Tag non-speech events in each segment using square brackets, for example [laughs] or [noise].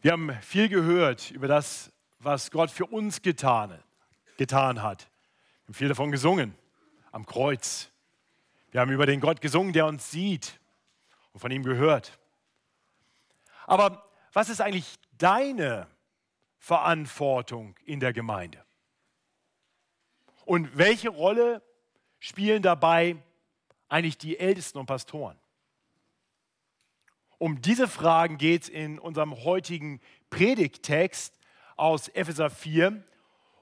Wir haben viel gehört über das, was Gott für uns getan, getan hat. Wir haben viel davon gesungen am Kreuz. Wir haben über den Gott gesungen, der uns sieht und von ihm gehört. Aber was ist eigentlich deine Verantwortung in der Gemeinde? Und welche Rolle spielen dabei eigentlich die Ältesten und Pastoren? Um diese Fragen geht es in unserem heutigen Predigttext aus Epheser 4.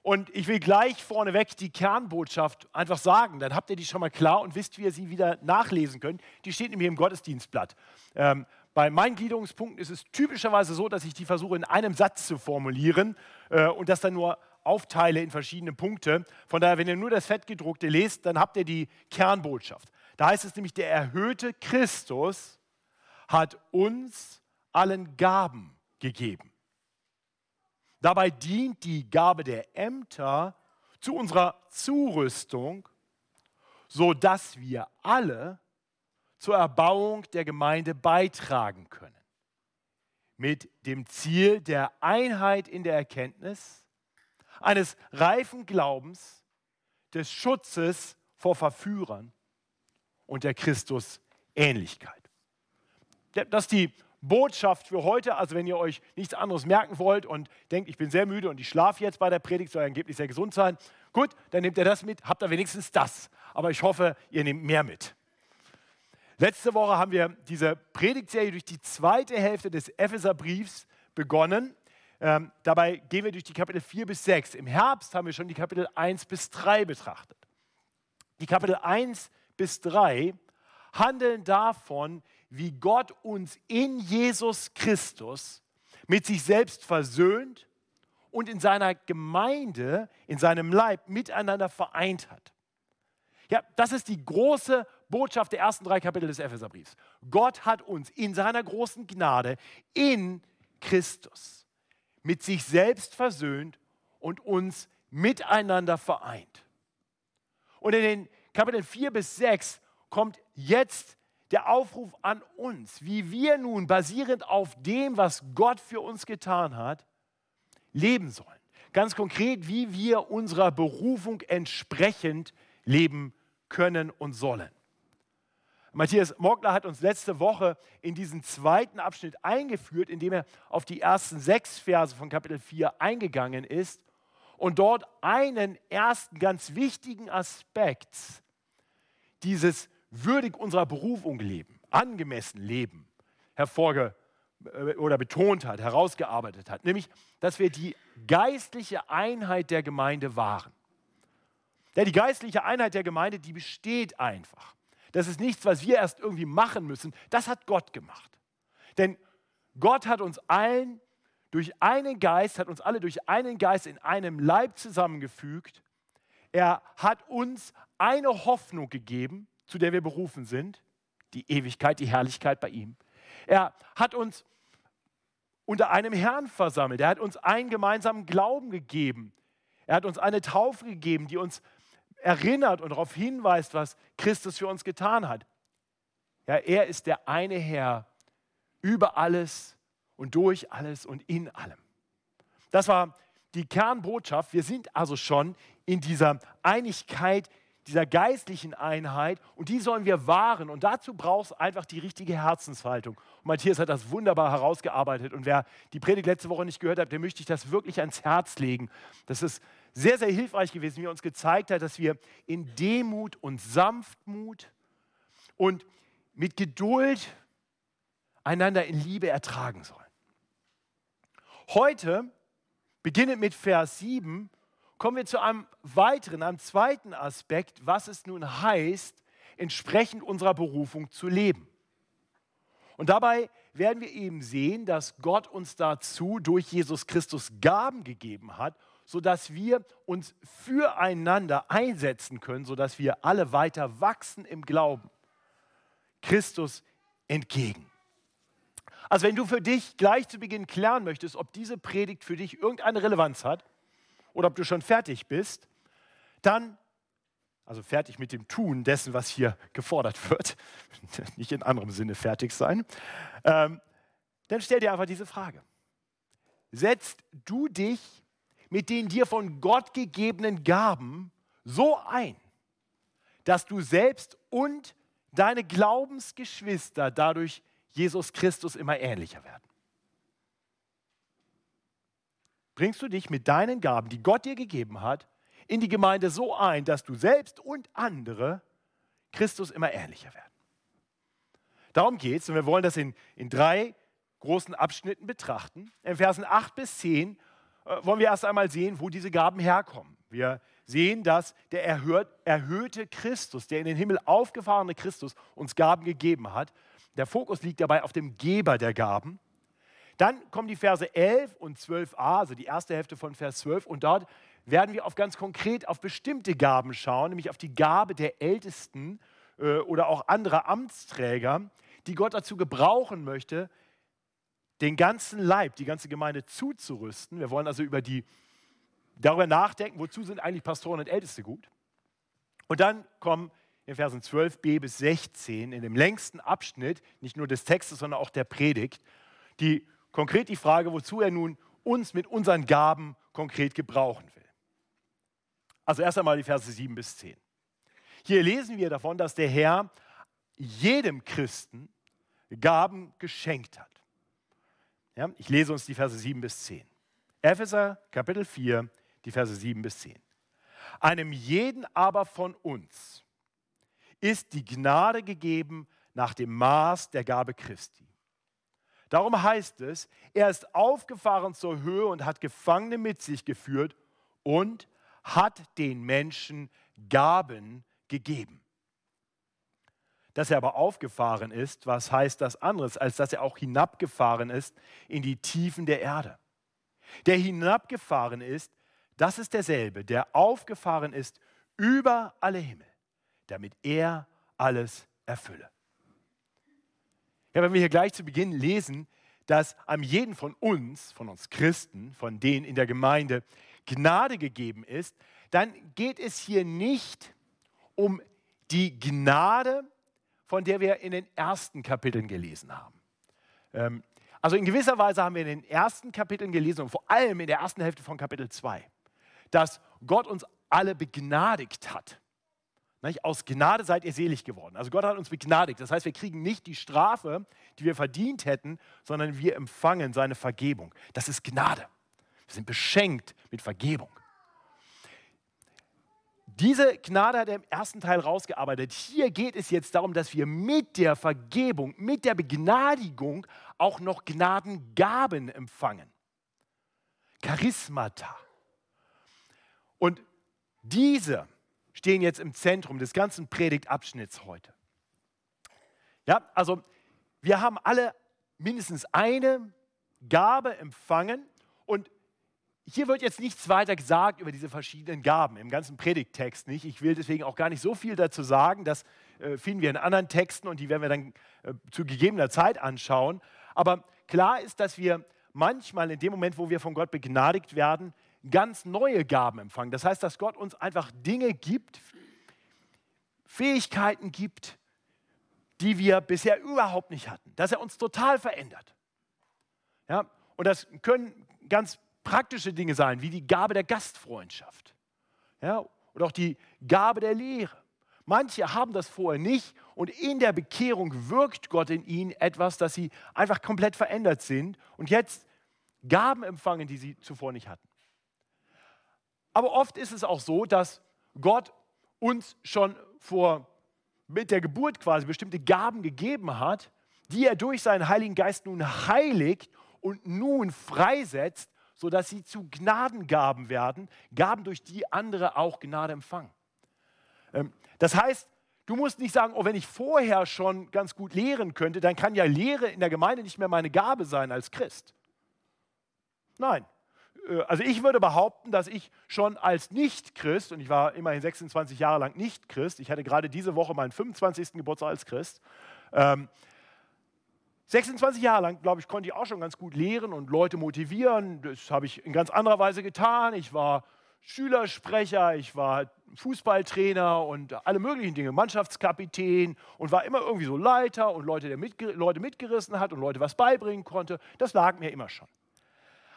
Und ich will gleich vorneweg die Kernbotschaft einfach sagen. Dann habt ihr die schon mal klar und wisst, wie ihr sie wieder nachlesen könnt. Die steht nämlich im Gottesdienstblatt. Ähm, bei meinen Gliederungspunkten ist es typischerweise so, dass ich die versuche in einem Satz zu formulieren äh, und das dann nur aufteile in verschiedene Punkte. Von daher, wenn ihr nur das Fettgedruckte lest, dann habt ihr die Kernbotschaft. Da heißt es nämlich, der erhöhte Christus hat uns allen Gaben gegeben. Dabei dient die Gabe der Ämter zu unserer Zurüstung, sodass wir alle zur Erbauung der Gemeinde beitragen können. Mit dem Ziel der Einheit in der Erkenntnis, eines reifen Glaubens, des Schutzes vor Verführern und der Christusähnlichkeit das ist die Botschaft für heute. Also wenn ihr euch nichts anderes merken wollt und denkt, ich bin sehr müde und ich schlafe jetzt bei der Predigt, soll angeblich sehr gesund sein, gut, dann nehmt ihr das mit, habt ihr wenigstens das. Aber ich hoffe, ihr nehmt mehr mit. Letzte Woche haben wir diese Predigtserie durch die zweite Hälfte des Epheserbriefs begonnen. Ähm, dabei gehen wir durch die Kapitel 4 bis 6. Im Herbst haben wir schon die Kapitel 1 bis 3 betrachtet. Die Kapitel 1 bis 3 handeln davon, wie Gott uns in Jesus Christus mit sich selbst versöhnt und in seiner Gemeinde, in seinem Leib miteinander vereint hat. Ja, das ist die große Botschaft der ersten drei Kapitel des Epheserbriefs. Gott hat uns in seiner großen Gnade in Christus mit sich selbst versöhnt und uns miteinander vereint. Und in den Kapiteln 4 bis 6 kommt jetzt der Aufruf an uns, wie wir nun basierend auf dem, was Gott für uns getan hat, leben sollen. Ganz konkret, wie wir unserer Berufung entsprechend leben können und sollen. Matthias Mockler hat uns letzte Woche in diesen zweiten Abschnitt eingeführt, indem er auf die ersten sechs Verse von Kapitel 4 eingegangen ist und dort einen ersten ganz wichtigen Aspekt dieses würdig unserer Berufung leben, angemessen leben, hervorge äh, oder betont hat, herausgearbeitet hat, nämlich, dass wir die geistliche Einheit der Gemeinde wahren. Ja, die geistliche Einheit der Gemeinde, die besteht einfach. Das ist nichts, was wir erst irgendwie machen müssen. Das hat Gott gemacht. Denn Gott hat uns allen durch einen Geist, hat uns alle durch einen Geist in einem Leib zusammengefügt. Er hat uns eine Hoffnung gegeben, zu der wir berufen sind, die Ewigkeit, die Herrlichkeit bei ihm. Er hat uns unter einem Herrn versammelt. Er hat uns einen gemeinsamen Glauben gegeben. Er hat uns eine Taufe gegeben, die uns erinnert und darauf hinweist, was Christus für uns getan hat. Ja, er ist der eine Herr über alles und durch alles und in allem. Das war die Kernbotschaft. Wir sind also schon in dieser Einigkeit dieser geistlichen Einheit und die sollen wir wahren. Und dazu braucht es einfach die richtige Herzenshaltung. Und Matthias hat das wunderbar herausgearbeitet. Und wer die Predigt letzte Woche nicht gehört hat, dem möchte ich das wirklich ans Herz legen. Das ist sehr, sehr hilfreich gewesen, wie er uns gezeigt hat, dass wir in Demut und Sanftmut und mit Geduld einander in Liebe ertragen sollen. Heute, beginnend mit Vers 7, kommen wir zu einem weiteren, einem zweiten Aspekt, was es nun heißt, entsprechend unserer Berufung zu leben. Und dabei werden wir eben sehen, dass Gott uns dazu durch Jesus Christus Gaben gegeben hat, sodass wir uns füreinander einsetzen können, sodass wir alle weiter wachsen im Glauben. Christus entgegen. Also wenn du für dich gleich zu Beginn klären möchtest, ob diese Predigt für dich irgendeine Relevanz hat, oder ob du schon fertig bist, dann, also fertig mit dem Tun dessen, was hier gefordert wird, [laughs] nicht in anderem Sinne fertig sein, ähm, dann stell dir einfach diese Frage. setzt du dich mit den dir von Gott gegebenen Gaben so ein, dass du selbst und deine Glaubensgeschwister dadurch Jesus Christus immer ähnlicher werden? Bringst du dich mit deinen Gaben, die Gott dir gegeben hat, in die Gemeinde so ein, dass du selbst und andere Christus immer ähnlicher werden? Darum geht es und wir wollen das in, in drei großen Abschnitten betrachten. In Versen 8 bis 10 äh, wollen wir erst einmal sehen, wo diese Gaben herkommen. Wir sehen, dass der erhöht, erhöhte Christus, der in den Himmel aufgefahrene Christus uns Gaben gegeben hat. Der Fokus liegt dabei auf dem Geber der Gaben. Dann kommen die Verse 11 und 12a, also die erste Hälfte von Vers 12, und dort werden wir auf ganz konkret auf bestimmte Gaben schauen, nämlich auf die Gabe der Ältesten äh, oder auch anderer Amtsträger, die Gott dazu gebrauchen möchte, den ganzen Leib, die ganze Gemeinde zuzurüsten. Wir wollen also über die, darüber nachdenken, wozu sind eigentlich Pastoren und Älteste gut. Und dann kommen in Versen 12b bis 16, in dem längsten Abschnitt, nicht nur des Textes, sondern auch der Predigt, die konkret die Frage, wozu er nun uns mit unseren Gaben konkret gebrauchen will. Also erst einmal die Verse 7 bis 10. Hier lesen wir davon, dass der Herr jedem Christen Gaben geschenkt hat. Ja, ich lese uns die Verse 7 bis 10. Epheser Kapitel 4, die Verse 7 bis 10. Einem jeden aber von uns ist die Gnade gegeben nach dem Maß der Gabe Christi. Darum heißt es, er ist aufgefahren zur Höhe und hat Gefangene mit sich geführt und hat den Menschen Gaben gegeben. Dass er aber aufgefahren ist, was heißt das anderes, als dass er auch hinabgefahren ist in die Tiefen der Erde. Der hinabgefahren ist, das ist derselbe, der aufgefahren ist über alle Himmel, damit er alles erfülle. Ja, wenn wir hier gleich zu Beginn lesen, dass am jeden von uns, von uns Christen, von denen in der Gemeinde Gnade gegeben ist, dann geht es hier nicht um die Gnade, von der wir in den ersten Kapiteln gelesen haben. Ähm, also in gewisser Weise haben wir in den ersten Kapiteln gelesen und vor allem in der ersten Hälfte von Kapitel 2, dass Gott uns alle begnadigt hat. Aus Gnade seid ihr selig geworden. Also Gott hat uns begnadigt. Das heißt, wir kriegen nicht die Strafe, die wir verdient hätten, sondern wir empfangen seine Vergebung. Das ist Gnade. Wir sind beschenkt mit Vergebung. Diese Gnade hat er im ersten Teil rausgearbeitet. Hier geht es jetzt darum, dass wir mit der Vergebung, mit der Begnadigung auch noch Gnadengaben empfangen. Charismata. Und diese stehen jetzt im Zentrum des ganzen Predigtabschnitts heute. Ja, also wir haben alle mindestens eine Gabe empfangen und hier wird jetzt nichts weiter gesagt über diese verschiedenen Gaben, im ganzen Predigttext nicht. Ich will deswegen auch gar nicht so viel dazu sagen. Das äh, finden wir in anderen Texten und die werden wir dann äh, zu gegebener Zeit anschauen. Aber klar ist, dass wir manchmal in dem Moment, wo wir von Gott begnadigt werden, ganz neue Gaben empfangen. Das heißt, dass Gott uns einfach Dinge gibt, Fähigkeiten gibt, die wir bisher überhaupt nicht hatten. Dass er uns total verändert. Ja, und das können ganz praktische Dinge sein, wie die Gabe der Gastfreundschaft ja, oder auch die Gabe der Lehre. Manche haben das vorher nicht und in der Bekehrung wirkt Gott in ihnen etwas, dass sie einfach komplett verändert sind und jetzt Gaben empfangen, die sie zuvor nicht hatten. Aber oft ist es auch so, dass Gott uns schon vor mit der Geburt quasi bestimmte Gaben gegeben hat, die er durch seinen Heiligen Geist nun heiligt und nun freisetzt, sodass sie zu Gnadengaben werden, Gaben, durch die andere auch Gnade empfangen. Ähm, das heißt, du musst nicht sagen, oh, wenn ich vorher schon ganz gut lehren könnte, dann kann ja Lehre in der Gemeinde nicht mehr meine Gabe sein als Christ. Nein. Äh, also ich würde behaupten, dass ich schon als Nicht-Christ, und ich war immerhin 26 Jahre lang Nicht-Christ, ich hatte gerade diese Woche meinen 25. Geburtstag als Christ, ähm, 26 Jahre lang, glaube ich, konnte ich auch schon ganz gut lehren und Leute motivieren. Das habe ich in ganz anderer Weise getan. Ich war Schülersprecher, ich war Fußballtrainer und alle möglichen Dinge, Mannschaftskapitän und war immer irgendwie so Leiter und Leute, der mitger Leute mitgerissen hat und Leute was beibringen konnte. Das lag mir immer schon.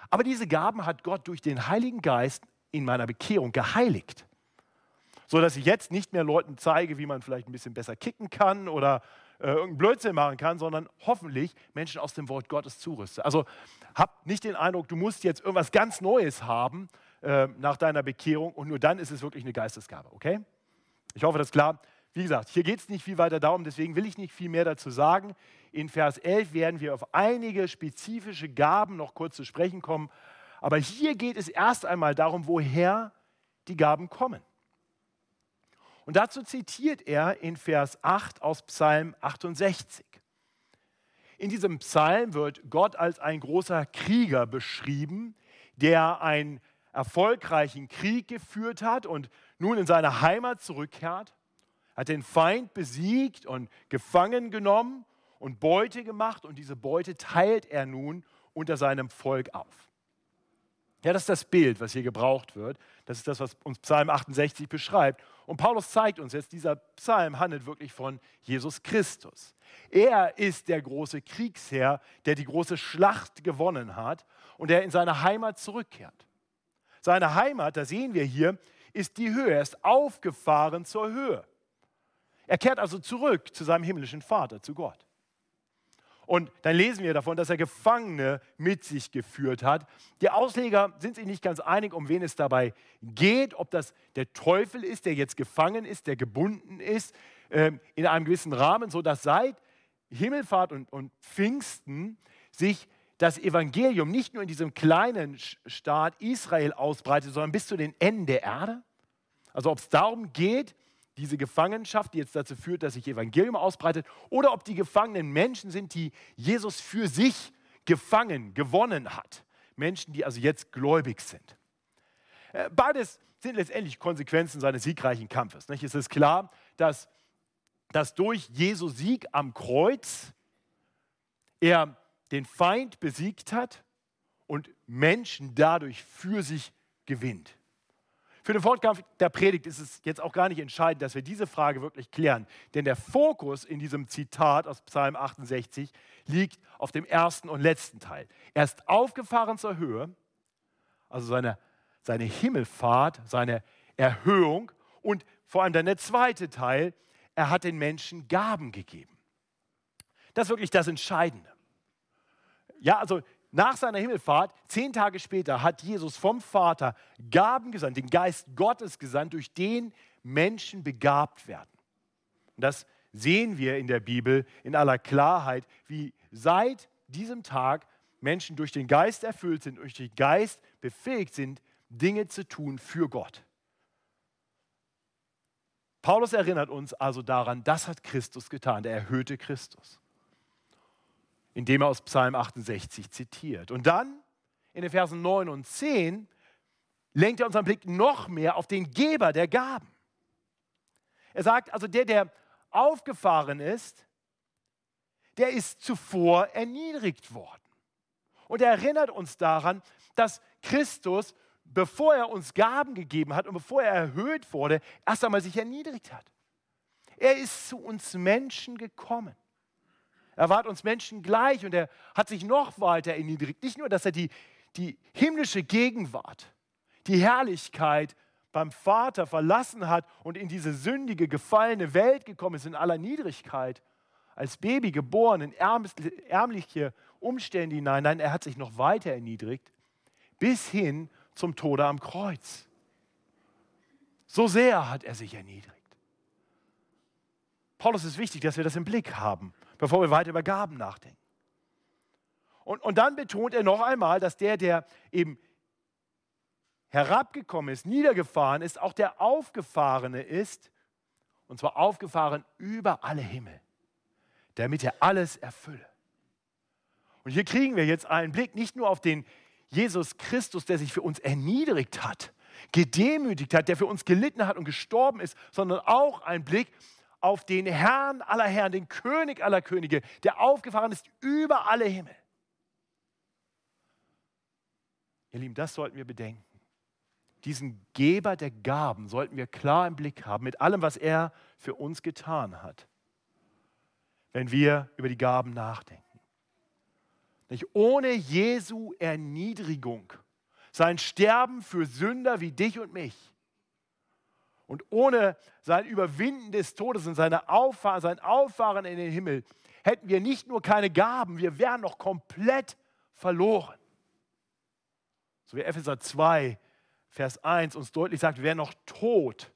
Aber diese Gaben hat Gott durch den Heiligen Geist in meiner Bekehrung geheiligt. So dass ich jetzt nicht mehr Leuten zeige, wie man vielleicht ein bisschen besser kicken kann oder äh, irgendeinen Blödsinn machen kann, sondern hoffentlich Menschen aus dem Wort Gottes zurüste. Also hab nicht den Eindruck, du musst jetzt irgendwas ganz Neues haben äh, nach deiner Bekehrung und nur dann ist es wirklich eine Geistesgabe, okay? Ich hoffe, das ist klar. Wie gesagt, hier geht es nicht viel weiter darum, deswegen will ich nicht viel mehr dazu sagen. In Vers 11 werden wir auf einige spezifische Gaben noch kurz zu sprechen kommen. Aber hier geht es erst einmal darum, woher die Gaben kommen. Und dazu zitiert er in Vers 8 aus Psalm 68. In diesem Psalm wird Gott als ein großer Krieger beschrieben, der einen erfolgreichen Krieg geführt hat und nun in seine Heimat zurückkehrt, hat den Feind besiegt und gefangen genommen und Beute gemacht und diese Beute teilt er nun unter seinem Volk auf. Ja, das ist das Bild, was hier gebraucht wird. Das ist das, was uns Psalm 68 beschreibt. Und Paulus zeigt uns jetzt, dieser Psalm handelt wirklich von Jesus Christus. Er ist der große Kriegsherr, der die große Schlacht gewonnen hat und der in seine Heimat zurückkehrt. Seine Heimat, da sehen wir hier, ist die Höhe. Er ist aufgefahren zur Höhe. Er kehrt also zurück zu seinem himmlischen Vater, zu Gott. Und dann lesen wir davon, dass er Gefangene mit sich geführt hat. Die Ausleger sind sich nicht ganz einig, um wen es dabei geht, ob das der Teufel ist, der jetzt gefangen ist, der gebunden ist, ähm, in einem gewissen Rahmen, sodass seit Himmelfahrt und, und Pfingsten sich das Evangelium nicht nur in diesem kleinen Staat Israel ausbreitet, sondern bis zu den Enden der Erde. Also ob es darum geht, diese Gefangenschaft, die jetzt dazu führt, dass sich Evangelium ausbreitet, oder ob die Gefangenen Menschen sind, die Jesus für sich gefangen, gewonnen hat. Menschen, die also jetzt gläubig sind. Äh, beides sind letztendlich Konsequenzen seines siegreichen Kampfes. Es ist klar, dass, dass durch Jesu Sieg am Kreuz er den Feind besiegt hat und Menschen dadurch für sich gewinnt. Für den Fortgang der Predigt ist es jetzt auch gar nicht entscheidend, dass wir diese Frage wirklich klären. Denn der Fokus in diesem Zitat aus Psalm 68 liegt auf dem ersten und letzten Teil. Er ist aufgefahren zur Höhe, also seine, seine Himmelfahrt, seine Erhöhung und vor allem dann der zweite Teil, er hat den Menschen Gaben gegeben. Das ist wirklich das Entscheidende. Ja, also nach seiner Himmelfahrt, zehn Tage später, hat Jesus vom Vater Gaben gesandt, den Geist Gottes gesandt, durch den Menschen begabt werden. Und das sehen wir in der Bibel in aller Klarheit, wie seit diesem Tag Menschen durch den Geist erfüllt sind, durch den Geist befähigt sind, Dinge zu tun für Gott. Paulus erinnert uns also daran, das hat Christus getan, der erhöhte Christus indem er aus Psalm 68 zitiert. Und dann in den Versen 9 und 10 lenkt er unseren Blick noch mehr auf den Geber der Gaben. Er sagt also, der, der aufgefahren ist, der ist zuvor erniedrigt worden. Und er erinnert uns daran, dass Christus, bevor er uns Gaben gegeben hat und bevor er erhöht wurde, erst einmal sich erniedrigt hat. Er ist zu uns Menschen gekommen. Er ward uns Menschen gleich und er hat sich noch weiter erniedrigt. Nicht nur, dass er die, die himmlische Gegenwart, die Herrlichkeit beim Vater verlassen hat und in diese sündige, gefallene Welt gekommen ist, in aller Niedrigkeit, als Baby geboren, in ärmliche Umstände hinein. Nein, er hat sich noch weiter erniedrigt, bis hin zum Tode am Kreuz. So sehr hat er sich erniedrigt. Paulus ist wichtig, dass wir das im Blick haben bevor wir weiter über Gaben nachdenken. Und, und dann betont er noch einmal, dass der, der eben herabgekommen ist, niedergefahren ist, auch der Aufgefahrene ist, und zwar aufgefahren über alle Himmel, damit er alles erfülle. Und hier kriegen wir jetzt einen Blick nicht nur auf den Jesus Christus, der sich für uns erniedrigt hat, gedemütigt hat, der für uns gelitten hat und gestorben ist, sondern auch einen Blick auf den Herrn aller Herren, den König aller Könige, der aufgefahren ist über alle Himmel. Ihr Lieben, das sollten wir bedenken. Diesen Geber der Gaben sollten wir klar im Blick haben, mit allem, was er für uns getan hat, wenn wir über die Gaben nachdenken. Nicht? Ohne Jesu Erniedrigung, sein Sterben für Sünder wie dich und mich und ohne sein Überwinden des Todes und seine Auffahr sein Auffahren in den Himmel hätten wir nicht nur keine Gaben, wir wären noch komplett verloren. So wie Epheser 2, Vers 1 uns deutlich sagt, wir wären noch tot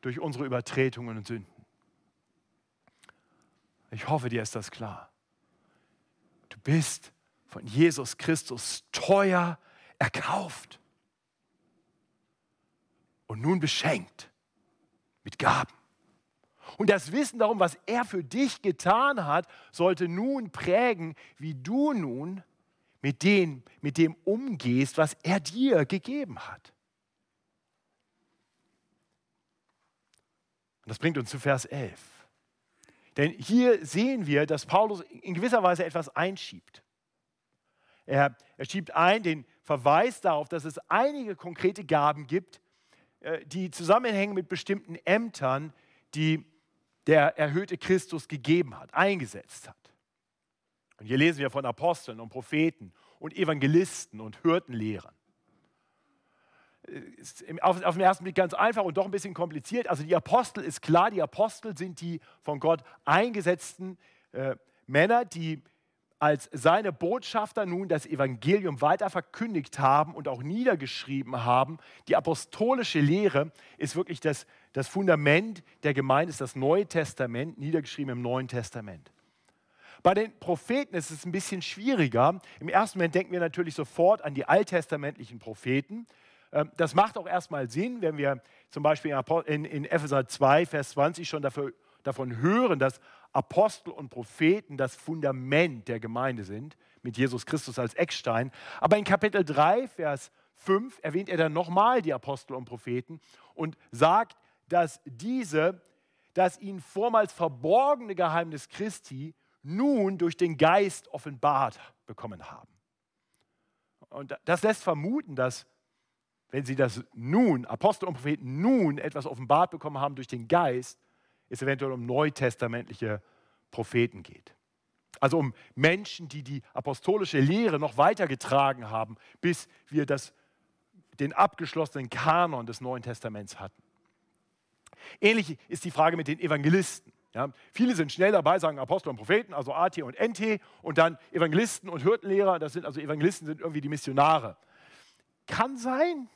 durch unsere Übertretungen und Sünden. Ich hoffe, dir ist das klar. Du bist von Jesus Christus teuer erkauft und nun beschenkt mit Gaben. Und das Wissen darum, was er für dich getan hat, sollte nun prägen, wie du nun mit dem, mit dem umgehst, was er dir gegeben hat. Und das bringt uns zu Vers 11. Denn hier sehen wir, dass Paulus in gewisser Weise etwas einschiebt. Er, er schiebt ein den Verweis darauf, dass es einige konkrete Gaben gibt, die zusammenhängen mit bestimmten Ämtern, die der erhöhte Christus gegeben hat, eingesetzt hat. Und hier lesen wir von Aposteln und Propheten und Evangelisten und Hirtenlehrern. Ist auf, auf den ersten Blick ganz einfach und doch ein bisschen kompliziert. Also die Apostel ist klar, die Apostel sind die von Gott eingesetzten äh, Männer, die als seine Botschafter nun das Evangelium weiter verkündigt haben und auch niedergeschrieben haben. Die apostolische Lehre ist wirklich das, das Fundament der Gemeinde, ist das Neue Testament, niedergeschrieben im Neuen Testament. Bei den Propheten ist es ein bisschen schwieriger. Im ersten Moment denken wir natürlich sofort an die alttestamentlichen Propheten. Ähm, das macht auch erstmal Sinn, wenn wir zum Beispiel in, in Epheser 2, Vers 20 schon dafür, davon hören, dass Apostel und Propheten das Fundament der Gemeinde sind, mit Jesus Christus als Eckstein. Aber in Kapitel 3, Vers 5 erwähnt er dann nochmal die Apostel und Propheten und sagt, dass diese das ihnen vormals verborgene Geheimnis Christi nun durch den Geist offenbart bekommen haben. Und das lässt vermuten, dass wenn sie das nun, Apostel und Propheten nun etwas offenbart bekommen haben durch den Geist, es eventuell um neutestamentliche Propheten geht. Also um Menschen, die die apostolische Lehre noch weitergetragen haben, bis wir das, den abgeschlossenen Kanon des Neuen Testaments hatten. Ähnlich ist die Frage mit den Evangelisten. Ja, viele sind schnell dabei, sagen Apostel und Propheten, also AT und NT, und dann Evangelisten und Hirtenlehrer, das sind also Evangelisten sind irgendwie die Missionare. Kann sein,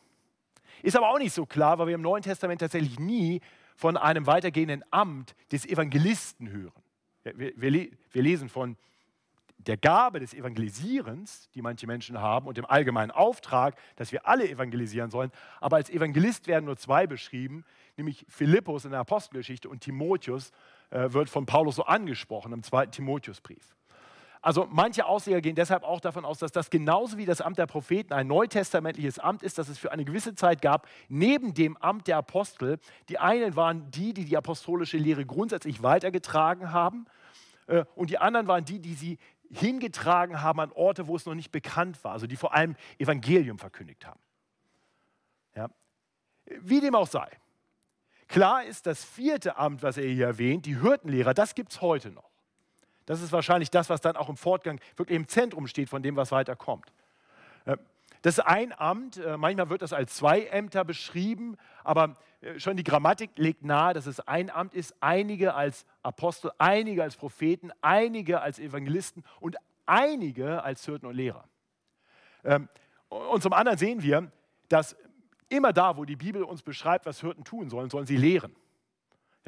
ist aber auch nicht so klar, weil wir im Neuen Testament tatsächlich nie von einem weitergehenden Amt des Evangelisten hören. Wir, wir, wir lesen von der Gabe des Evangelisierens, die manche Menschen haben, und dem allgemeinen Auftrag, dass wir alle evangelisieren sollen. Aber als Evangelist werden nur zwei beschrieben, nämlich Philippus in der Apostelgeschichte und Timotheus äh, wird von Paulus so angesprochen im zweiten Timotheusbrief. Also manche Ausleger gehen deshalb auch davon aus, dass das genauso wie das Amt der Propheten ein neutestamentliches Amt ist, das es für eine gewisse Zeit gab, neben dem Amt der Apostel. Die einen waren die, die die apostolische Lehre grundsätzlich weitergetragen haben äh, und die anderen waren die, die sie hingetragen haben an Orte, wo es noch nicht bekannt war, also die vor allem Evangelium verkündigt haben. Ja. Wie dem auch sei. Klar ist, das vierte Amt, was er hier erwähnt, die Hürdenlehrer, das gibt es heute noch. Das ist wahrscheinlich das, was dann auch im Fortgang wirklich im Zentrum steht von dem, was weiter kommt. Äh, das ist ein Amt, äh, manchmal wird das als zwei Ämter beschrieben, aber äh, schon die Grammatik legt nahe, dass es ein Amt ist, einige als Apostel, einige als Propheten, einige als Evangelisten und einige als Hirten und Lehrer. Ähm, und zum anderen sehen wir, dass immer da, wo die Bibel uns beschreibt, was Hirten tun sollen, sollen sie lehren.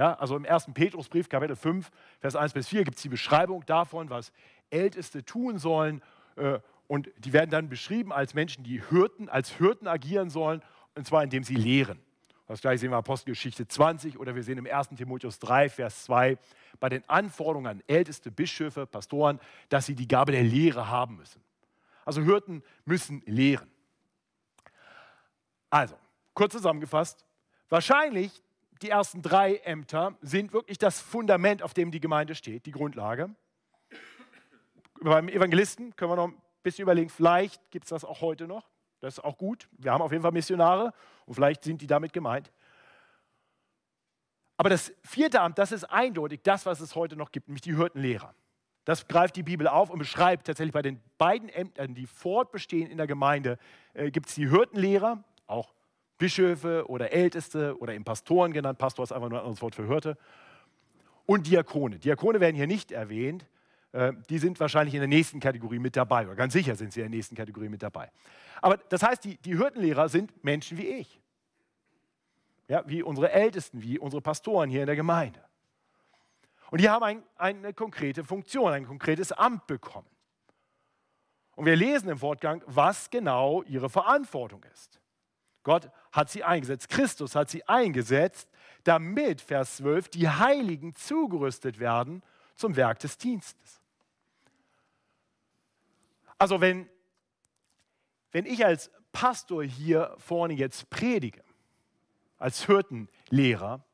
Ja, also im ersten Petrusbrief, Kapitel 5, Vers 1 bis 4, gibt es die Beschreibung davon, was Älteste tun sollen. Äh, und die werden dann beschrieben als Menschen, die Hirten, als Hirten agieren sollen, und zwar indem sie lehren. Das gleiche sehen wir in Apostelgeschichte 20 oder wir sehen im 1. Timotheus 3, Vers 2, bei den Anforderungen an Älteste, Bischöfe, Pastoren, dass sie die Gabe der Lehre haben müssen. Also Hirten müssen lehren. Also, kurz zusammengefasst, wahrscheinlich die ersten drei Ämter sind wirklich das Fundament, auf dem die Gemeinde steht, die Grundlage. Beim Evangelisten können wir noch ein bisschen überlegen, vielleicht gibt es das auch heute noch. Das ist auch gut. Wir haben auf jeden Fall Missionare und vielleicht sind die damit gemeint. Aber das vierte Amt, das ist eindeutig das, was es heute noch gibt, nämlich die Hirtenlehrer. Das greift die Bibel auf und beschreibt tatsächlich bei den beiden Ämtern, die fortbestehen in der Gemeinde, äh, gibt es die Hirtenlehrer, auch Bischöfe oder Älteste oder eben Pastoren genannt. Pastor ist einfach nur ein anderes Wort für Hirte. Und Diakone. Diakone werden hier nicht erwähnt. Äh, die sind wahrscheinlich in der nächsten Kategorie mit dabei. Oder ganz sicher sind sie in der nächsten Kategorie mit dabei. Aber das heißt, die, die Hirtenlehrer sind Menschen wie ich. Ja, wie unsere Ältesten, wie unsere Pastoren hier in der Gemeinde. Und die haben ein, eine konkrete Funktion, ein konkretes Amt bekommen. Und wir lesen im Wortgang, was genau ihre Verantwortung ist. Gott hat sie eingesetzt, Christus hat sie eingesetzt, damit, Vers 12, die Heiligen zugerüstet werden zum Werk des Dienstes. Also wenn, wenn ich als Pastor hier vorne jetzt predige, als Hirtenlehrer,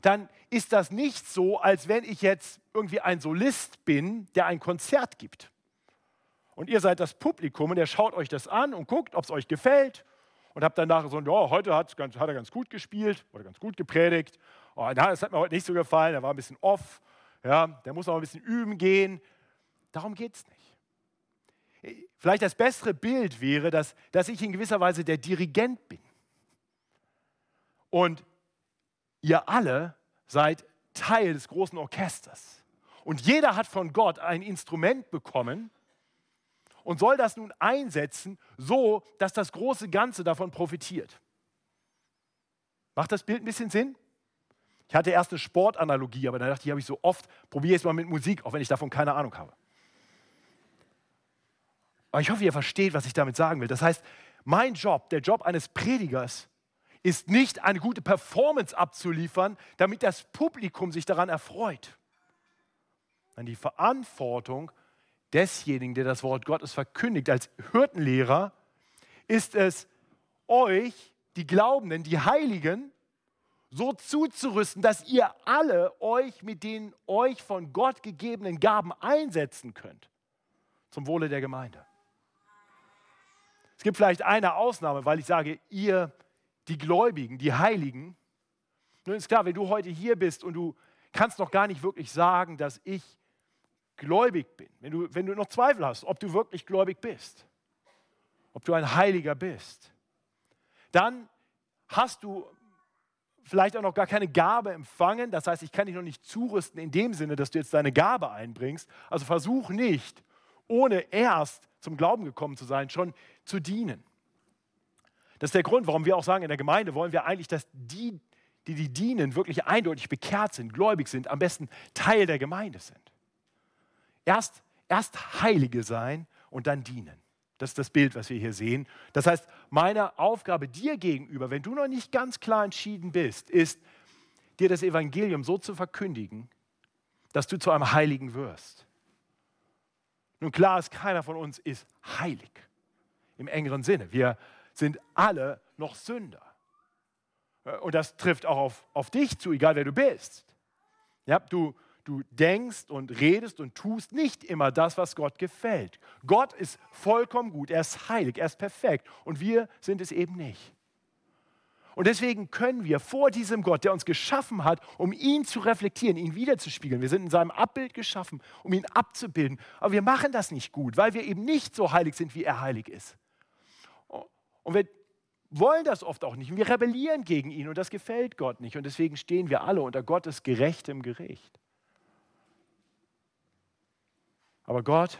dann ist das nicht so, als wenn ich jetzt irgendwie ein Solist bin, der ein Konzert gibt. Und ihr seid das Publikum und ihr schaut euch das an und guckt, ob es euch gefällt. Und habt danach so, ja, heute hat, hat er ganz gut gespielt oder ganz gut gepredigt. Oh, das hat mir heute nicht so gefallen, er war ein bisschen off. Ja, der muss noch ein bisschen üben gehen. Darum geht es nicht. Vielleicht das bessere Bild wäre, dass, dass ich in gewisser Weise der Dirigent bin. Und ihr alle seid Teil des großen Orchesters. Und jeder hat von Gott ein Instrument bekommen und soll das nun einsetzen, so dass das große Ganze davon profitiert. Macht das Bild ein bisschen Sinn? Ich hatte erst eine Sportanalogie, aber dann dachte ich, habe ich so oft, probiere es mal mit Musik, auch wenn ich davon keine Ahnung habe. Aber ich hoffe, ihr versteht, was ich damit sagen will. Das heißt, mein Job, der Job eines Predigers, ist nicht eine gute Performance abzuliefern, damit das Publikum sich daran erfreut. An die Verantwortung desjenigen, der das Wort Gottes verkündigt, als Hirtenlehrer, ist es, euch, die Glaubenden, die Heiligen, so zuzurüsten, dass ihr alle euch mit den euch von Gott gegebenen Gaben einsetzen könnt zum Wohle der Gemeinde. Es gibt vielleicht eine Ausnahme, weil ich sage, ihr die Gläubigen, die Heiligen. Nun ist klar, wenn du heute hier bist und du kannst noch gar nicht wirklich sagen, dass ich gläubig bin, wenn du, wenn du noch Zweifel hast, ob du wirklich gläubig bist, ob du ein Heiliger bist, dann hast du vielleicht auch noch gar keine Gabe empfangen. Das heißt, ich kann dich noch nicht zurüsten in dem Sinne, dass du jetzt deine Gabe einbringst. Also versuch nicht, ohne erst zum Glauben gekommen zu sein, schon zu dienen. Das ist der Grund, warum wir auch sagen, in der Gemeinde wollen wir eigentlich, dass die, die die dienen, wirklich eindeutig bekehrt sind, gläubig sind, am besten Teil der Gemeinde sind. Erst, erst Heilige sein und dann dienen. Das ist das Bild, was wir hier sehen. Das heißt, meine Aufgabe dir gegenüber, wenn du noch nicht ganz klar entschieden bist, ist, dir das Evangelium so zu verkündigen, dass du zu einem Heiligen wirst. Nun klar ist, keiner von uns ist heilig im engeren Sinne. Wir sind alle noch Sünder. Äh, und das trifft auch auf, auf dich zu, egal wer du bist. Ja, du, du denkst und redest und tust nicht immer das, was Gott gefällt. Gott ist vollkommen gut, er ist heilig, er ist perfekt und wir sind es eben nicht. Und deswegen können wir vor diesem Gott, der uns geschaffen hat, um ihn zu reflektieren, ihn wiederzuspiegeln. Wir sind in seinem Abbild geschaffen, um ihn abzubilden. Aber wir machen das nicht gut, weil wir eben nicht so heilig sind, wie er heilig ist. Und wir wollen das oft auch nicht. Wir rebellieren gegen ihn und das gefällt Gott nicht. Und deswegen stehen wir alle unter Gottes gerechtem Gericht. Aber Gott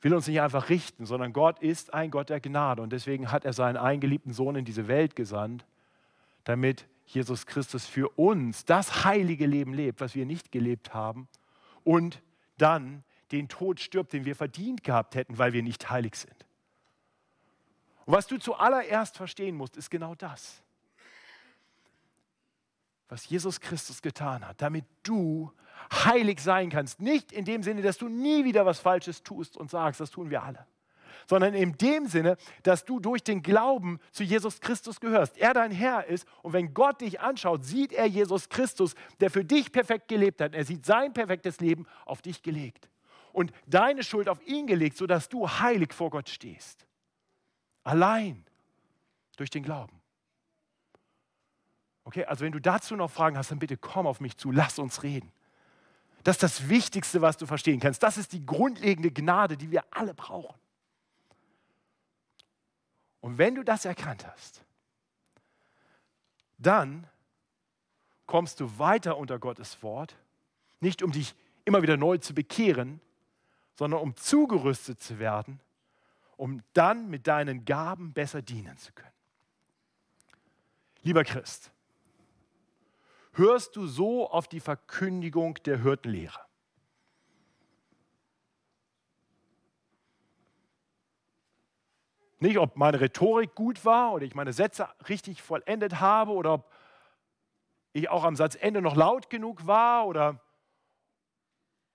will uns nicht einfach richten, sondern Gott ist ein Gott der Gnade. Und deswegen hat er seinen eingeliebten Sohn in diese Welt gesandt, damit Jesus Christus für uns das heilige Leben lebt, was wir nicht gelebt haben, und dann den Tod stirbt, den wir verdient gehabt hätten, weil wir nicht heilig sind. Und was du zuallererst verstehen musst, ist genau das. Was Jesus Christus getan hat, damit du heilig sein kannst. Nicht in dem Sinne, dass du nie wieder was Falsches tust und sagst, das tun wir alle. Sondern in dem Sinne, dass du durch den Glauben zu Jesus Christus gehörst. Er dein Herr ist und wenn Gott dich anschaut, sieht er Jesus Christus, der für dich perfekt gelebt hat. Er sieht sein perfektes Leben auf dich gelegt und deine Schuld auf ihn gelegt, sodass du heilig vor Gott stehst. Allein durch den Glauben. Okay, also wenn du dazu noch Fragen hast, dann bitte komm auf mich zu, lass uns reden. Das ist das Wichtigste, was du verstehen kannst. Das ist die grundlegende Gnade, die wir alle brauchen. Und wenn du das erkannt hast, dann kommst du weiter unter Gottes Wort, nicht um dich immer wieder neu zu bekehren, sondern um zugerüstet zu werden, um dann mit deinen Gaben besser dienen zu können. Lieber Christ, hörst du so auf die Verkündigung der Hirtenlehre? Nicht, ob meine Rhetorik gut war oder ich meine Sätze richtig vollendet habe oder ob ich auch am Satzende noch laut genug war oder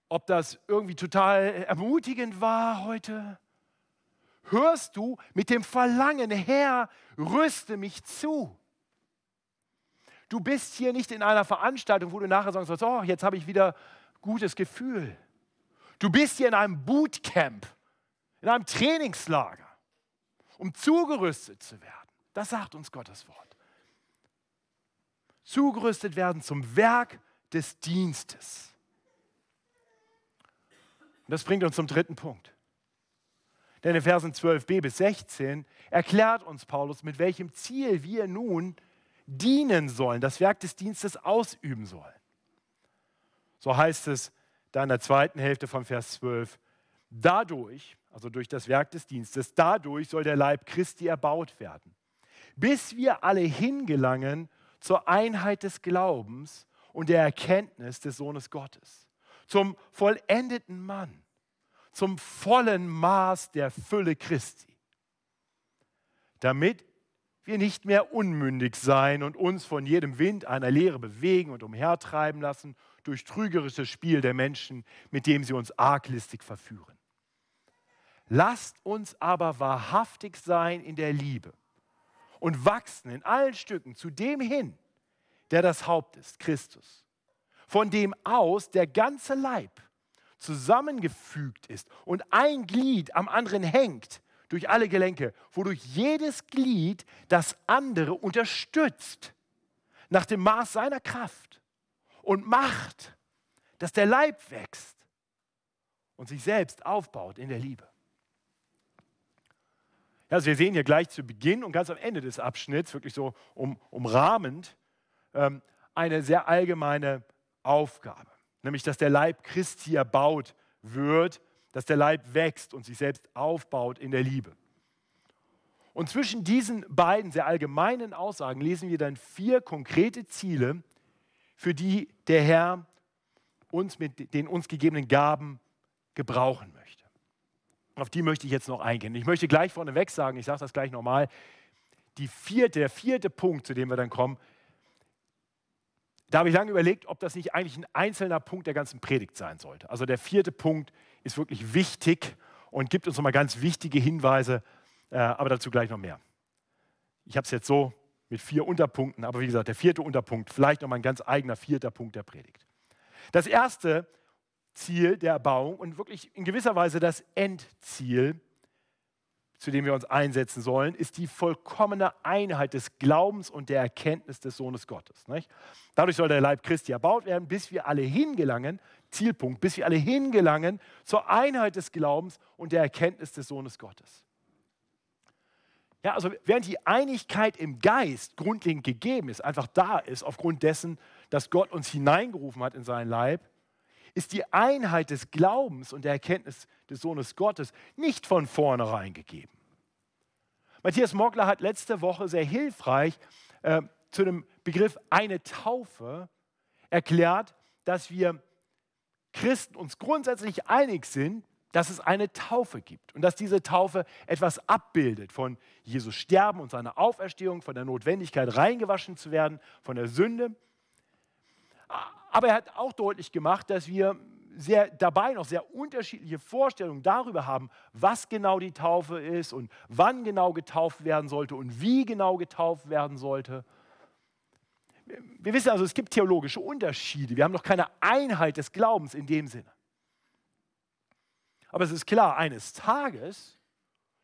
ob das irgendwie total ermutigend war heute. Hörst du mit dem Verlangen, Herr, rüste mich zu. Du bist hier nicht in einer Veranstaltung, wo du nachher sagst, oh, jetzt habe ich wieder gutes Gefühl. Du bist hier in einem Bootcamp, in einem Trainingslager um zugerüstet zu werden. Das sagt uns Gottes Wort. Zugerüstet werden zum Werk des Dienstes. Und das bringt uns zum dritten Punkt. Denn in Versen 12b bis 16 erklärt uns Paulus, mit welchem Ziel wir nun dienen sollen, das Werk des Dienstes ausüben sollen. So heißt es da in der zweiten Hälfte von Vers 12, dadurch, also durch das Werk des Dienstes, dadurch soll der Leib Christi erbaut werden, bis wir alle hingelangen zur Einheit des Glaubens und der Erkenntnis des Sohnes Gottes, zum vollendeten Mann, zum vollen Maß der Fülle Christi, damit wir nicht mehr unmündig sein und uns von jedem Wind einer Lehre bewegen und umhertreiben lassen durch trügerisches Spiel der Menschen, mit dem sie uns arglistig verführen. Lasst uns aber wahrhaftig sein in der Liebe und wachsen in allen Stücken zu dem hin, der das Haupt ist, Christus, von dem aus der ganze Leib zusammengefügt ist und ein Glied am anderen hängt durch alle Gelenke, wodurch jedes Glied das andere unterstützt nach dem Maß seiner Kraft und macht, dass der Leib wächst und sich selbst aufbaut in der Liebe. Also wir sehen hier gleich zu Beginn und ganz am Ende des Abschnitts, wirklich so um, umrahmend, ähm, eine sehr allgemeine Aufgabe, nämlich dass der Leib Christi erbaut wird, dass der Leib wächst und sich selbst aufbaut in der Liebe. Und zwischen diesen beiden sehr allgemeinen Aussagen lesen wir dann vier konkrete Ziele, für die der Herr uns mit den uns gegebenen Gaben gebrauchen möchte. Auf die möchte ich jetzt noch eingehen. Ich möchte gleich vorneweg sagen, ich sage das gleich nochmal, die vierte, der vierte Punkt, zu dem wir dann kommen, da habe ich lange überlegt, ob das nicht eigentlich ein einzelner Punkt der ganzen Predigt sein sollte. Also der vierte Punkt ist wirklich wichtig und gibt uns nochmal ganz wichtige Hinweise, äh, aber dazu gleich noch mehr. Ich habe es jetzt so mit vier Unterpunkten, aber wie gesagt, der vierte Unterpunkt, vielleicht nochmal ein ganz eigener vierter Punkt der Predigt. Das erste Ziel der Erbauung und wirklich in gewisser Weise das Endziel, zu dem wir uns einsetzen sollen, ist die vollkommene Einheit des Glaubens und der Erkenntnis des Sohnes Gottes. Nicht? Dadurch soll der Leib Christi erbaut werden, bis wir alle hingelangen, Zielpunkt, bis wir alle hingelangen zur Einheit des Glaubens und der Erkenntnis des Sohnes Gottes. Ja, also während die Einigkeit im Geist grundlegend gegeben ist, einfach da ist, aufgrund dessen, dass Gott uns hineingerufen hat in seinen Leib, ist die Einheit des Glaubens und der Erkenntnis des Sohnes Gottes nicht von vornherein gegeben. Matthias Mogler hat letzte Woche sehr hilfreich äh, zu dem Begriff eine Taufe erklärt, dass wir Christen uns grundsätzlich einig sind, dass es eine Taufe gibt und dass diese Taufe etwas abbildet von Jesus Sterben und seiner Auferstehung, von der Notwendigkeit reingewaschen zu werden, von der Sünde aber er hat auch deutlich gemacht, dass wir sehr, dabei noch sehr unterschiedliche Vorstellungen darüber haben, was genau die Taufe ist und wann genau getauft werden sollte und wie genau getauft werden sollte. Wir wissen also, es gibt theologische Unterschiede. Wir haben noch keine Einheit des Glaubens in dem Sinne. Aber es ist klar, eines Tages,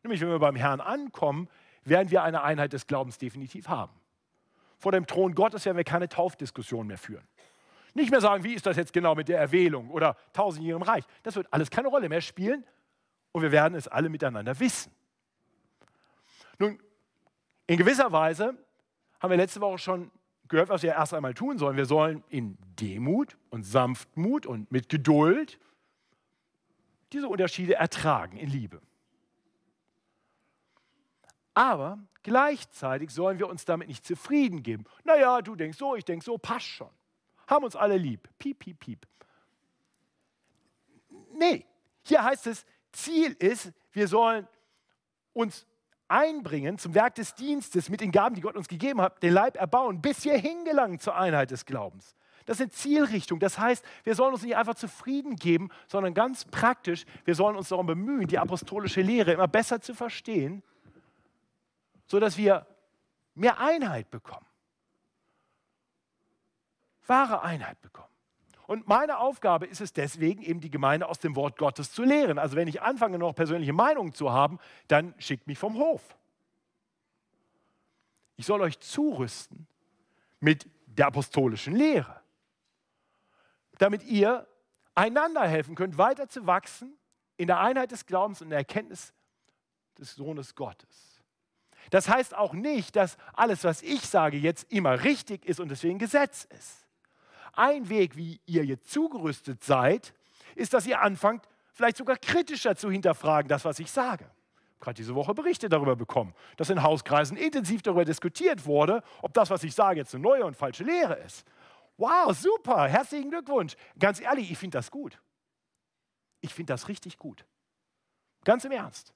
nämlich wenn wir beim Herrn ankommen, werden wir eine Einheit des Glaubens definitiv haben. Vor dem Thron Gottes werden wir keine Taufdiskussion mehr führen. Nicht mehr sagen, wie ist das jetzt genau mit der Erwählung oder tausendjährigem Reich. Das wird alles keine Rolle mehr spielen und wir werden es alle miteinander wissen. Nun, in gewisser Weise haben wir letzte Woche schon gehört, was wir erst einmal tun sollen. Wir sollen in Demut und Sanftmut und mit Geduld diese Unterschiede ertragen in Liebe. Aber gleichzeitig sollen wir uns damit nicht zufrieden geben. Naja, du denkst so, ich denke so, passt schon. Haben uns alle lieb. Piep, piep, piep. Nee, hier heißt es, Ziel ist, wir sollen uns einbringen zum Werk des Dienstes mit den Gaben, die Gott uns gegeben hat, den Leib erbauen, bis wir hingelangen zur Einheit des Glaubens. Das sind Zielrichtungen. Das heißt, wir sollen uns nicht einfach zufrieden geben, sondern ganz praktisch, wir sollen uns darum bemühen, die apostolische Lehre immer besser zu verstehen, sodass wir mehr Einheit bekommen. Wahre Einheit bekommen. Und meine Aufgabe ist es deswegen, eben die Gemeinde aus dem Wort Gottes zu lehren. Also wenn ich anfange, noch persönliche Meinungen zu haben, dann schickt mich vom Hof. Ich soll euch zurüsten mit der apostolischen Lehre, damit ihr einander helfen könnt, weiter zu wachsen in der Einheit des Glaubens und der Erkenntnis des Sohnes Gottes. Das heißt auch nicht, dass alles, was ich sage, jetzt immer richtig ist und deswegen Gesetz ist. Ein Weg, wie ihr jetzt zugerüstet seid, ist, dass ihr anfangt, vielleicht sogar kritischer zu hinterfragen, das, was ich sage. Ich habe gerade diese Woche Berichte darüber bekommen, dass in Hauskreisen intensiv darüber diskutiert wurde, ob das, was ich sage, jetzt eine neue und falsche Lehre ist. Wow, super, herzlichen Glückwunsch. Ganz ehrlich, ich finde das gut. Ich finde das richtig gut. Ganz im Ernst.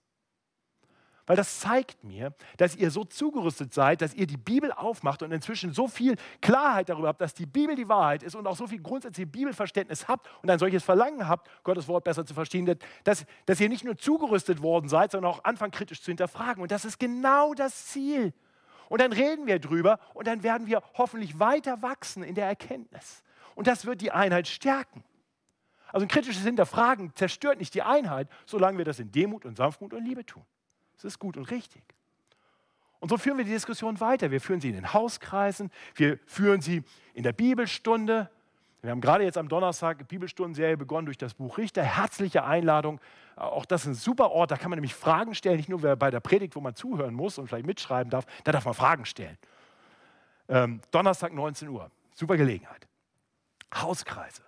Weil das zeigt mir, dass ihr so zugerüstet seid, dass ihr die Bibel aufmacht und inzwischen so viel Klarheit darüber habt, dass die Bibel die Wahrheit ist und auch so viel grundsätzliches Bibelverständnis habt und ein solches Verlangen habt, Gottes Wort besser zu verstehen, dass, dass ihr nicht nur zugerüstet worden seid, sondern auch anfangt kritisch zu hinterfragen. Und das ist genau das Ziel. Und dann reden wir drüber und dann werden wir hoffentlich weiter wachsen in der Erkenntnis. Und das wird die Einheit stärken. Also ein kritisches Hinterfragen zerstört nicht die Einheit, solange wir das in Demut und Sanftmut und Liebe tun. Das ist gut und richtig. Und so führen wir die Diskussion weiter. Wir führen sie in den Hauskreisen, wir führen sie in der Bibelstunde. Wir haben gerade jetzt am Donnerstag eine Bibelstundenserie begonnen durch das Buch Richter. Herzliche Einladung. Auch das ist ein super Ort, da kann man nämlich Fragen stellen, nicht nur bei der Predigt, wo man zuhören muss und vielleicht mitschreiben darf, da darf man Fragen stellen. Ähm, Donnerstag 19 Uhr, super Gelegenheit. Hauskreise.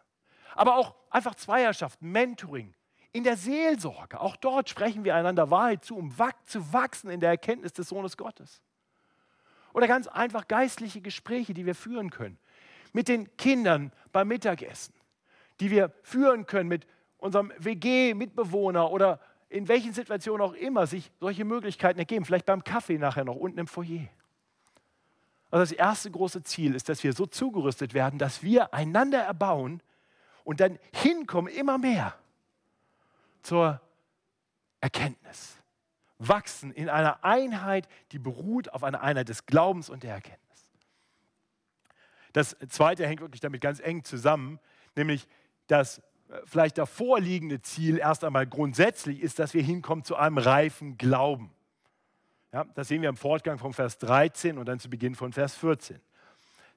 Aber auch einfach Zweierschaften, Mentoring, in der Seelsorge, auch dort sprechen wir einander Wahrheit zu, um zu wachsen in der Erkenntnis des Sohnes Gottes. Oder ganz einfach geistliche Gespräche, die wir führen können. Mit den Kindern beim Mittagessen, die wir führen können mit unserem WG-Mitbewohner oder in welchen Situationen auch immer sich solche Möglichkeiten ergeben. Vielleicht beim Kaffee nachher noch unten im Foyer. Also das erste große Ziel ist, dass wir so zugerüstet werden, dass wir einander erbauen und dann hinkommen immer mehr zur Erkenntnis. Wachsen in einer Einheit, die beruht auf einer Einheit des Glaubens und der Erkenntnis. Das zweite hängt wirklich damit ganz eng zusammen, nämlich das äh, vielleicht davor liegende Ziel erst einmal grundsätzlich ist, dass wir hinkommen zu einem reifen Glauben. Ja, das sehen wir im Fortgang von Vers 13 und dann zu Beginn von Vers 14.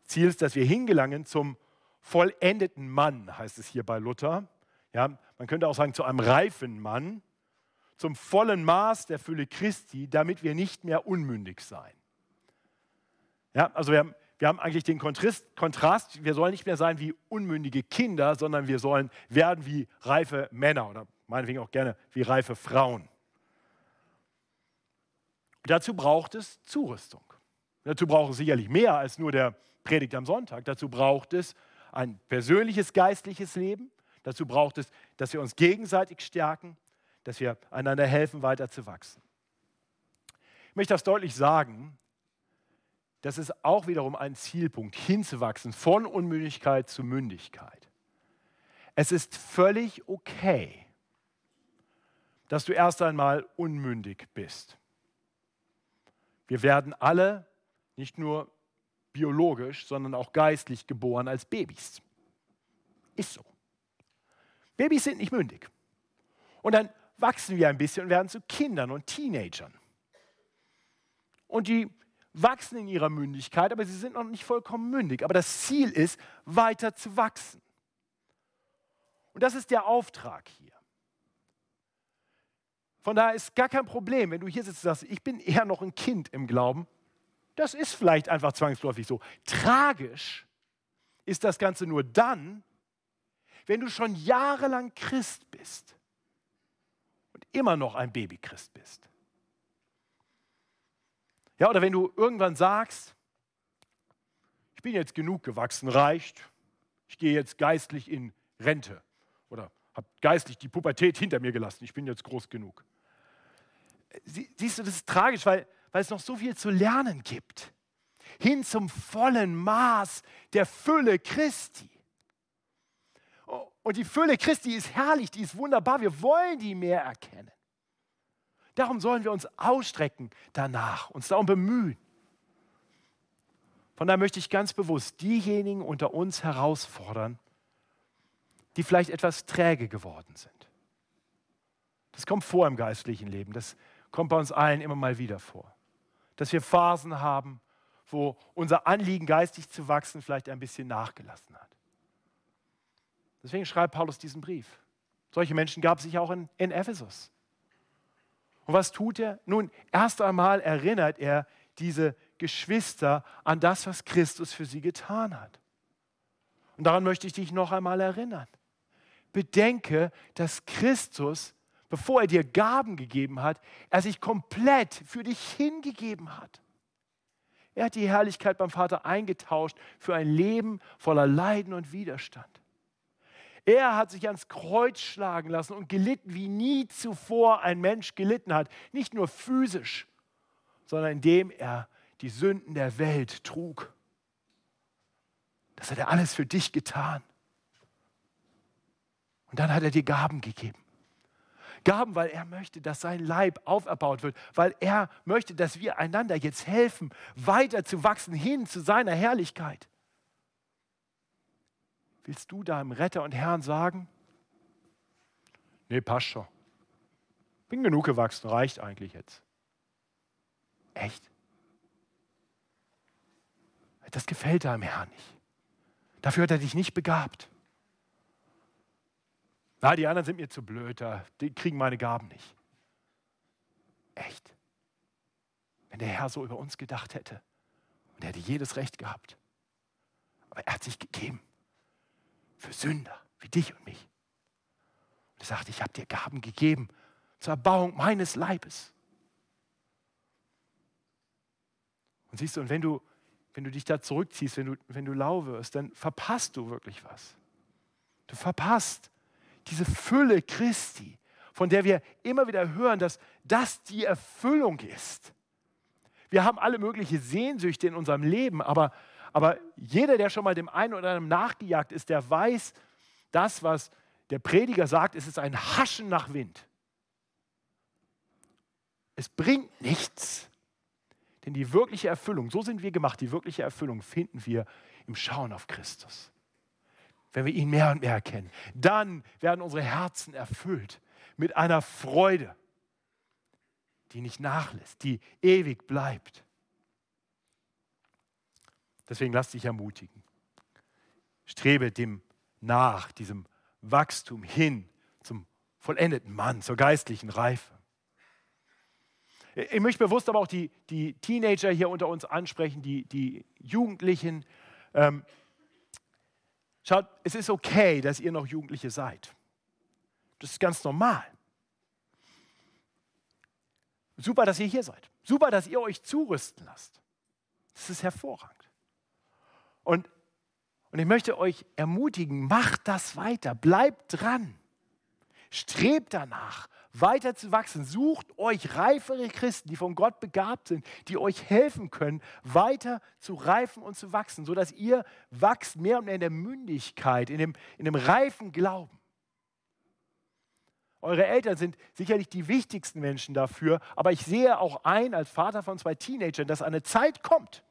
Ziel ist, dass wir hingelangen zum vollendeten Mann, heißt es hier bei Luther. Ja, man könnte auch sagen, zu einem reifen Mann, zum vollen Maß der Fülle Christi, damit wir nicht mehr unmündig sein. Ja, also wir haben, wir haben eigentlich den Kontrast, wir sollen nicht mehr sein wie unmündige Kinder, sondern wir sollen werden wie reife Männer oder meinetwegen auch gerne wie reife Frauen. Dazu braucht es Zurüstung. Dazu braucht es sicherlich mehr als nur der Predigt am Sonntag. Dazu braucht es ein persönliches geistliches Leben. Dazu braucht es, dass wir uns gegenseitig stärken, dass wir einander helfen, weiter zu wachsen. Ich möchte das deutlich sagen, das ist auch wiederum ein Zielpunkt, hinzuwachsen von Unmündigkeit zu Mündigkeit. Es ist völlig okay, dass du erst einmal unmündig bist. Wir werden alle nicht nur biologisch, sondern auch geistlich geboren als Babys. Ist so. Babys sind nicht mündig. Und dann wachsen wir ein bisschen und werden zu Kindern und Teenagern. Und die wachsen in ihrer Mündigkeit, aber sie sind noch nicht vollkommen mündig. Aber das Ziel ist, weiter zu wachsen. Und das ist der Auftrag hier. Von daher ist gar kein Problem, wenn du hier sitzt und sagst, ich bin eher noch ein Kind im Glauben. Das ist vielleicht einfach zwangsläufig so. Tragisch ist das Ganze nur dann, wenn du schon jahrelang Christ bist und immer noch ein Babychrist bist. Ja, oder wenn du irgendwann sagst, ich bin jetzt genug gewachsen, reicht, ich gehe jetzt geistlich in Rente oder habe geistlich die Pubertät hinter mir gelassen, ich bin jetzt groß genug. Siehst du, das ist tragisch, weil, weil es noch so viel zu lernen gibt. Hin zum vollen Maß der Fülle Christi. Und die Fülle Christi ist herrlich, die ist wunderbar. Wir wollen die mehr erkennen. Darum sollen wir uns ausstrecken danach, uns darum bemühen. Von daher möchte ich ganz bewusst diejenigen unter uns herausfordern, die vielleicht etwas träge geworden sind. Das kommt vor im geistlichen Leben. Das kommt bei uns allen immer mal wieder vor. Dass wir Phasen haben, wo unser Anliegen, geistig zu wachsen, vielleicht ein bisschen nachgelassen hat. Deswegen schreibt Paulus diesen Brief. Solche Menschen gab es sich auch in, in Ephesus. Und was tut er? Nun, erst einmal erinnert er diese Geschwister an das, was Christus für sie getan hat. Und daran möchte ich dich noch einmal erinnern. Bedenke, dass Christus, bevor er dir Gaben gegeben hat, er sich komplett für dich hingegeben hat. Er hat die Herrlichkeit beim Vater eingetauscht für ein Leben voller Leiden und Widerstand. Er hat sich ans Kreuz schlagen lassen und gelitten, wie nie zuvor ein Mensch gelitten hat. Nicht nur physisch, sondern indem er die Sünden der Welt trug. Das hat er alles für dich getan. Und dann hat er dir Gaben gegeben. Gaben, weil er möchte, dass sein Leib auferbaut wird, weil er möchte, dass wir einander jetzt helfen, weiter zu wachsen hin zu seiner Herrlichkeit. Willst du deinem Retter und Herrn sagen? Nee, passt schon. Bin genug gewachsen, reicht eigentlich jetzt. Echt? Das gefällt deinem Herrn nicht. Dafür hat er dich nicht begabt. Na, die anderen sind mir zu blöd, die kriegen meine Gaben nicht. Echt? Wenn der Herr so über uns gedacht hätte und er hätte jedes Recht gehabt. Aber er hat sich gegeben für Sünder wie dich und mich. Und er sagte, ich habe dir Gaben gegeben zur Erbauung meines Leibes. Und siehst du, und wenn du, wenn du dich da zurückziehst, wenn du, wenn du lau wirst, dann verpasst du wirklich was. Du verpasst diese Fülle Christi, von der wir immer wieder hören, dass das die Erfüllung ist. Wir haben alle möglichen Sehnsüchte in unserem Leben, aber aber jeder, der schon mal dem einen oder anderen nachgejagt ist, der weiß, das, was der Prediger sagt, ist es ein Haschen nach Wind. Es bringt nichts. Denn die wirkliche Erfüllung, so sind wir gemacht, die wirkliche Erfüllung finden wir im Schauen auf Christus. Wenn wir ihn mehr und mehr erkennen, dann werden unsere Herzen erfüllt mit einer Freude, die nicht nachlässt, die ewig bleibt. Deswegen lass dich ermutigen. Strebe dem nach, diesem Wachstum hin zum vollendeten Mann, zur geistlichen Reife. Ich möchte bewusst aber auch die, die Teenager hier unter uns ansprechen, die, die Jugendlichen. Ähm, schaut, es ist okay, dass ihr noch Jugendliche seid. Das ist ganz normal. Super, dass ihr hier seid. Super, dass ihr euch zurüsten lasst. Das ist hervorragend. Und, und ich möchte euch ermutigen, macht das weiter, bleibt dran, strebt danach, weiter zu wachsen. Sucht euch reifere Christen, die von Gott begabt sind, die euch helfen können, weiter zu reifen und zu wachsen, sodass ihr wachst mehr und mehr in der Mündigkeit, in dem, in dem reifen Glauben. Eure Eltern sind sicherlich die wichtigsten Menschen dafür, aber ich sehe auch ein als Vater von zwei Teenagern, dass eine Zeit kommt,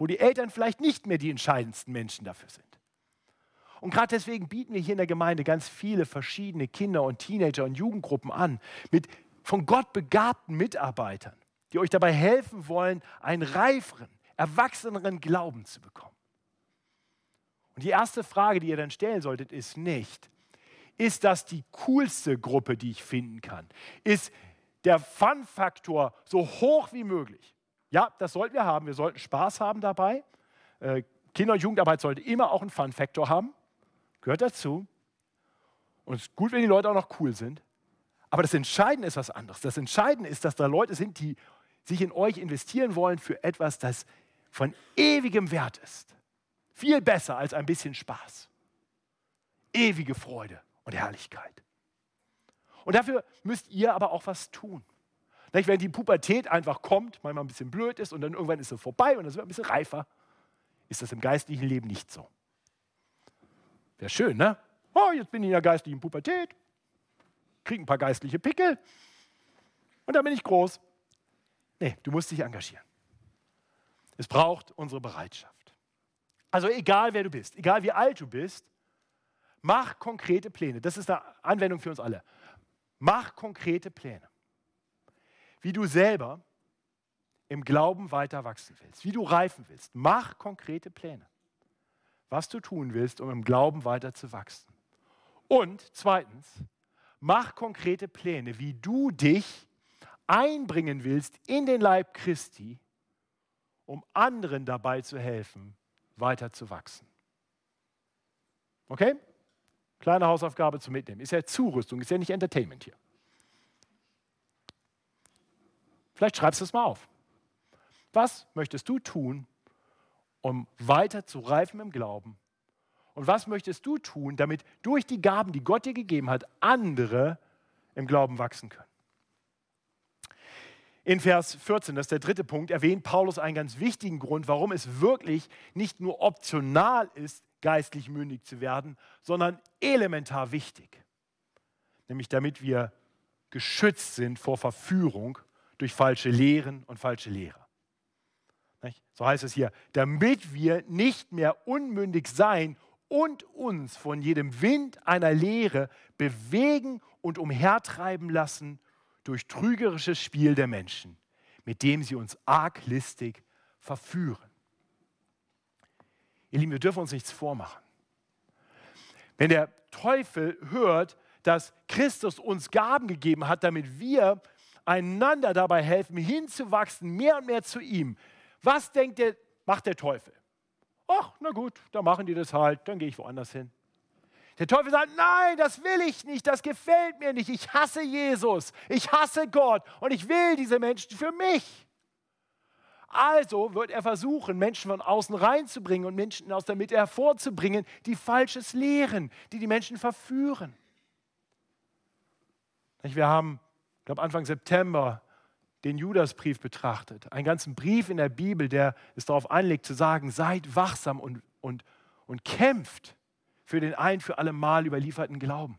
wo die Eltern vielleicht nicht mehr die entscheidendsten Menschen dafür sind. Und gerade deswegen bieten wir hier in der Gemeinde ganz viele verschiedene Kinder und Teenager und Jugendgruppen an mit von Gott begabten Mitarbeitern, die euch dabei helfen wollen, einen reiferen, erwachseneren Glauben zu bekommen. Und die erste Frage, die ihr dann stellen solltet, ist nicht, ist das die coolste Gruppe, die ich finden kann? Ist der Fun-Faktor so hoch wie möglich? Ja, das sollten wir haben. Wir sollten Spaß haben dabei. Äh, Kinder- und Jugendarbeit sollte immer auch einen Fun-Faktor haben. Gehört dazu. Und es ist gut, wenn die Leute auch noch cool sind. Aber das Entscheidende ist was anderes. Das Entscheidende ist, dass da Leute sind, die sich in euch investieren wollen für etwas, das von ewigem Wert ist. Viel besser als ein bisschen Spaß. Ewige Freude und Herrlichkeit. Und dafür müsst ihr aber auch was tun. Wenn die Pubertät einfach kommt, manchmal ein bisschen blöd ist und dann irgendwann ist sie vorbei und dann sind wir ein bisschen reifer, ist das im geistlichen Leben nicht so. Wäre schön, ne? Oh, jetzt bin ich in der geistlichen Pubertät, kriege ein paar geistliche Pickel und dann bin ich groß. Nee, du musst dich engagieren. Es braucht unsere Bereitschaft. Also egal wer du bist, egal wie alt du bist, mach konkrete Pläne. Das ist eine Anwendung für uns alle. Mach konkrete Pläne. Wie du selber im Glauben weiter wachsen willst, wie du reifen willst. Mach konkrete Pläne, was du tun willst, um im Glauben weiter zu wachsen. Und zweitens, mach konkrete Pläne, wie du dich einbringen willst in den Leib Christi, um anderen dabei zu helfen, weiter zu wachsen. Okay? Kleine Hausaufgabe zum Mitnehmen. Ist ja Zurüstung, ist ja nicht Entertainment hier. Vielleicht schreibst du es mal auf. Was möchtest du tun, um weiter zu reifen im Glauben? Und was möchtest du tun, damit durch die Gaben, die Gott dir gegeben hat, andere im Glauben wachsen können? In Vers 14, das ist der dritte Punkt, erwähnt Paulus einen ganz wichtigen Grund, warum es wirklich nicht nur optional ist, geistlich mündig zu werden, sondern elementar wichtig. Nämlich damit wir geschützt sind vor Verführung durch falsche Lehren und falsche Lehrer. So heißt es hier, damit wir nicht mehr unmündig sein und uns von jedem Wind einer Lehre bewegen und umhertreiben lassen durch trügerisches Spiel der Menschen, mit dem sie uns arglistig verführen. Ihr Lieben, wir dürfen uns nichts vormachen. Wenn der Teufel hört, dass Christus uns Gaben gegeben hat, damit wir einander dabei helfen, hinzuwachsen, mehr und mehr zu ihm, was denkt der, macht der Teufel? Ach, na gut, dann machen die das halt, dann gehe ich woanders hin. Der Teufel sagt, nein, das will ich nicht, das gefällt mir nicht. Ich hasse Jesus, ich hasse Gott und ich will diese Menschen für mich. Also wird er versuchen, Menschen von außen reinzubringen und Menschen aus der Mitte hervorzubringen, die Falsches lehren, die die Menschen verführen. Wir haben, glaube Anfang September, den Judasbrief betrachtet. Einen ganzen Brief in der Bibel, der es darauf anlegt, zu sagen, seid wachsam und, und, und kämpft für den ein für alle Mal überlieferten Glauben.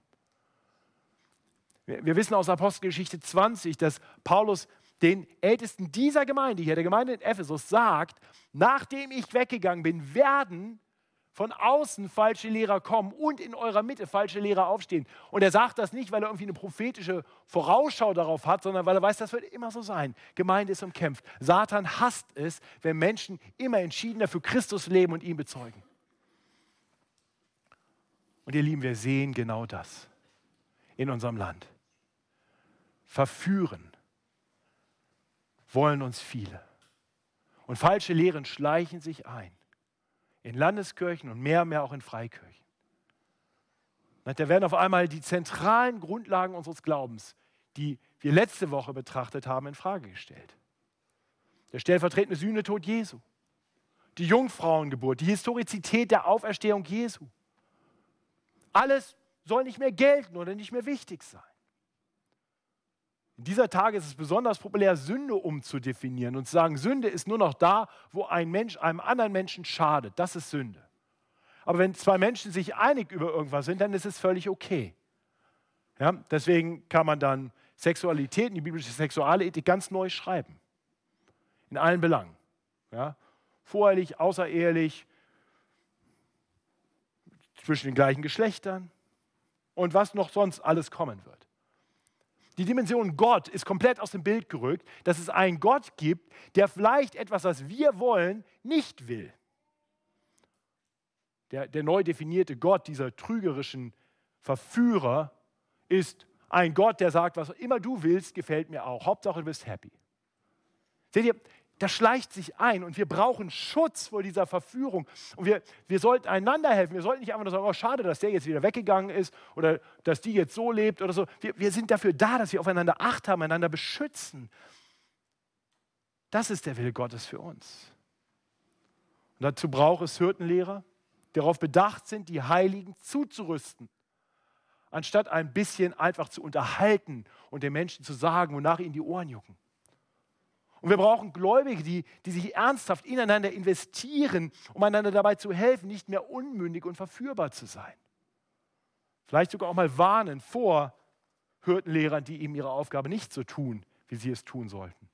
Wir, wir wissen aus Apostelgeschichte 20, dass Paulus den Ältesten dieser Gemeinde hier, der Gemeinde in Ephesus, sagt, nachdem ich weggegangen bin, werden von außen falsche Lehrer kommen und in eurer Mitte falsche Lehrer aufstehen. Und er sagt das nicht, weil er irgendwie eine prophetische Vorausschau darauf hat, sondern weil er weiß, das wird immer so sein. Gemeinde ist umkämpft. Satan hasst es, wenn Menschen immer entschiedener für Christus leben und ihn bezeugen. Und ihr Lieben, wir sehen genau das in unserem Land. Verführen wollen uns viele. Und falsche Lehren schleichen sich ein. In Landeskirchen und mehr und mehr auch in Freikirchen. Da werden auf einmal die zentralen Grundlagen unseres Glaubens, die wir letzte Woche betrachtet haben, in Frage gestellt. Der stellvertretende Sühnetod Jesu, die Jungfrauengeburt, die Historizität der Auferstehung Jesu. Alles soll nicht mehr gelten oder nicht mehr wichtig sein. In dieser Tage ist es besonders populär, Sünde umzudefinieren und zu sagen, Sünde ist nur noch da, wo ein Mensch einem anderen Menschen schadet. Das ist Sünde. Aber wenn zwei Menschen sich einig über irgendwas sind, dann ist es völlig okay. Ja, deswegen kann man dann Sexualität die biblische Sexualethik ganz neu schreiben. In allen Belangen. Ja, vorehelich, außerehelich, zwischen den gleichen Geschlechtern und was noch sonst alles kommen wird. Die Dimension Gott ist komplett aus dem Bild gerückt, dass es einen Gott gibt, der vielleicht etwas, was wir wollen, nicht will. Der, der neu definierte Gott dieser trügerischen Verführer ist ein Gott, der sagt, was immer du willst, gefällt mir auch. Hauptsache, du bist happy. Seht ihr, das schleicht sich ein und wir brauchen Schutz vor dieser Verführung. Und wir, wir sollten einander helfen. Wir sollten nicht einfach nur sagen, oh, schade, dass der jetzt wieder weggegangen ist oder dass die jetzt so lebt oder so. Wir, wir sind dafür da, dass wir aufeinander Acht haben, einander beschützen. Das ist der Wille Gottes für uns. Und dazu braucht es Hirtenlehrer, die darauf bedacht sind, die Heiligen zuzurüsten, anstatt ein bisschen einfach zu unterhalten und den Menschen zu sagen, wonach ihnen die Ohren jucken. Und wir brauchen Gläubige, die, die sich ernsthaft ineinander investieren, um einander dabei zu helfen, nicht mehr unmündig und verführbar zu sein. Vielleicht sogar auch mal warnen vor Hürdenlehrern, die eben ihre Aufgabe nicht so tun, wie sie es tun sollten.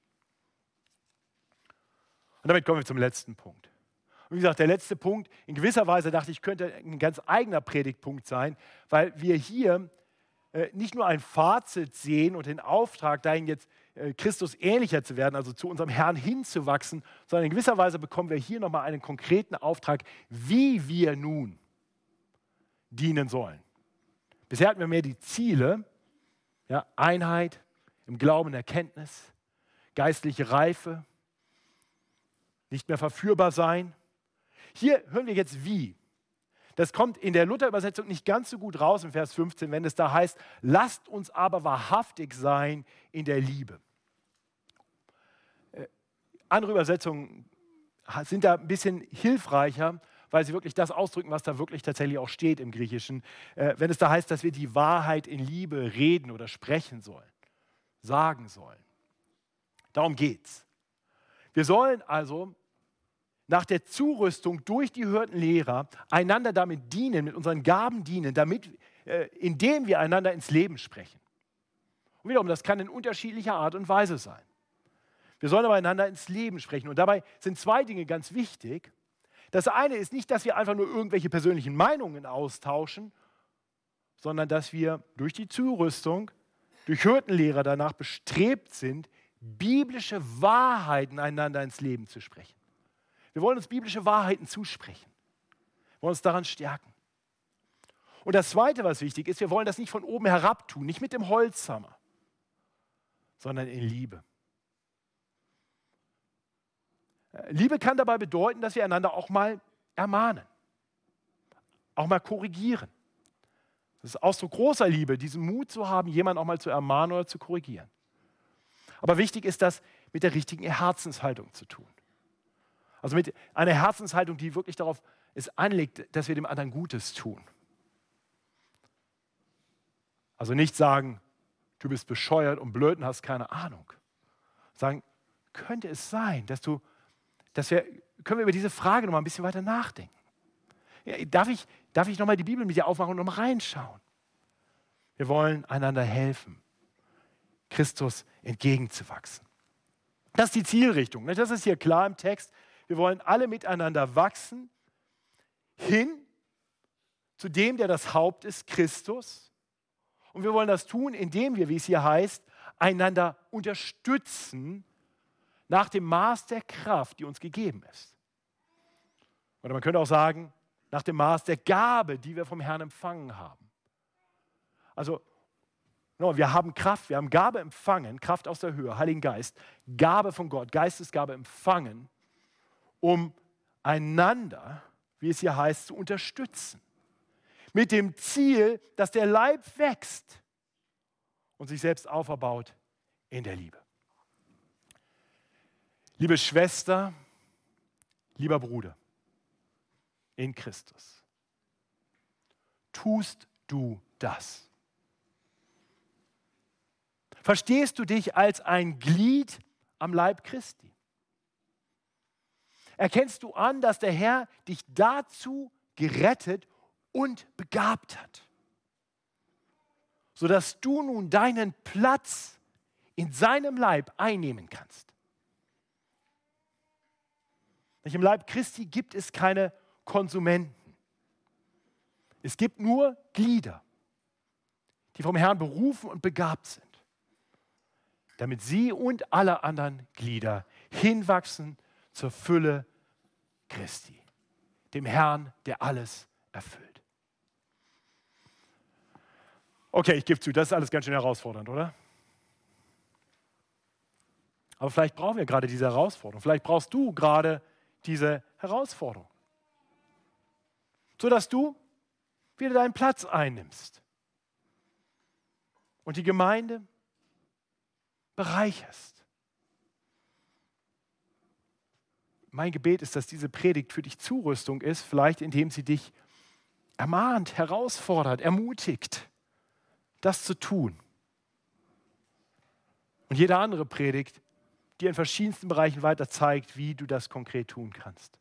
Und damit kommen wir zum letzten Punkt. Und wie gesagt, der letzte Punkt, in gewisser Weise dachte ich, könnte ein ganz eigener Predigtpunkt sein, weil wir hier nicht nur ein Fazit sehen und den Auftrag, dahin jetzt äh, Christus ähnlicher zu werden, also zu unserem Herrn hinzuwachsen, sondern in gewisser Weise bekommen wir hier nochmal einen konkreten Auftrag, wie wir nun dienen sollen. Bisher hatten wir mehr die Ziele, ja, Einheit im Glauben Erkenntnis, geistliche Reife, nicht mehr verführbar sein. Hier hören wir jetzt wie. Das kommt in der Luther-Übersetzung nicht ganz so gut raus im Vers 15, wenn es da heißt, lasst uns aber wahrhaftig sein in der Liebe. Andere Übersetzungen sind da ein bisschen hilfreicher, weil sie wirklich das ausdrücken, was da wirklich tatsächlich auch steht im Griechischen. Äh, wenn es da heißt, dass wir die Wahrheit in Liebe reden oder sprechen sollen, sagen sollen. Darum geht's. Wir sollen also nach der Zurüstung durch die Hürdenlehrer einander damit dienen, mit unseren Gaben dienen, damit, äh, indem wir einander ins Leben sprechen. Und wiederum, das kann in unterschiedlicher Art und Weise sein. Wir sollen aber einander ins Leben sprechen. Und dabei sind zwei Dinge ganz wichtig. Das eine ist nicht, dass wir einfach nur irgendwelche persönlichen Meinungen austauschen, sondern dass wir durch die Zurüstung, durch Hürdenlehrer danach bestrebt sind, biblische Wahrheiten einander ins Leben zu sprechen. Wir wollen uns biblische Wahrheiten zusprechen. Wir wollen uns daran stärken. Und das Zweite, was wichtig ist, wir wollen das nicht von oben herab tun, nicht mit dem Holzhammer, sondern in Liebe. Liebe kann dabei bedeuten, dass wir einander auch mal ermahnen, auch mal korrigieren. Das ist Ausdruck großer Liebe, diesen Mut zu haben, jemanden auch mal zu ermahnen oder zu korrigieren. Aber wichtig ist das mit der richtigen Herzenshaltung zu tun. Also mit einer Herzenshaltung, die wirklich darauf es anlegt, dass wir dem anderen Gutes tun. Also nicht sagen, du bist bescheuert und blöd und hast keine Ahnung. Sagen, könnte es sein, dass du dass wir, können wir über diese Frage noch mal ein bisschen weiter nachdenken. Ja, darf ich, darf ich noch mal die Bibel mit dir aufmachen und noch mal reinschauen? Wir wollen einander helfen, Christus entgegenzuwachsen. Das ist die Zielrichtung. Das ist hier klar im Text. Wir wollen alle miteinander wachsen hin zu dem, der das Haupt ist, Christus. Und wir wollen das tun, indem wir, wie es hier heißt, einander unterstützen nach dem Maß der Kraft, die uns gegeben ist. Oder man könnte auch sagen, nach dem Maß der Gabe, die wir vom Herrn empfangen haben. Also, wir haben Kraft, wir haben Gabe empfangen, Kraft aus der Höhe, Heiligen Geist, Gabe von Gott, Geistesgabe empfangen, um einander, wie es hier heißt, zu unterstützen. Mit dem Ziel, dass der Leib wächst und sich selbst auferbaut in der Liebe. Liebe Schwester, lieber Bruder in Christus, tust du das? Verstehst du dich als ein Glied am Leib Christi? Erkennst du an, dass der Herr dich dazu gerettet und begabt hat, sodass du nun deinen Platz in seinem Leib einnehmen kannst? Im Leib Christi gibt es keine Konsumenten. Es gibt nur Glieder, die vom Herrn berufen und begabt sind. damit sie und alle anderen Glieder hinwachsen zur Fülle Christi, dem Herrn, der alles erfüllt. Okay, ich gebe zu, das ist alles ganz schön herausfordernd, oder? Aber vielleicht brauchen wir gerade diese Herausforderung. Vielleicht brauchst du gerade diese Herausforderung. Sodass du wieder deinen Platz einnimmst und die Gemeinde bereicherst. Mein Gebet ist, dass diese Predigt für dich Zurüstung ist, vielleicht indem sie dich ermahnt, herausfordert, ermutigt, das zu tun. Und jede andere Predigt dir in verschiedensten Bereichen weiter zeigt, wie du das konkret tun kannst.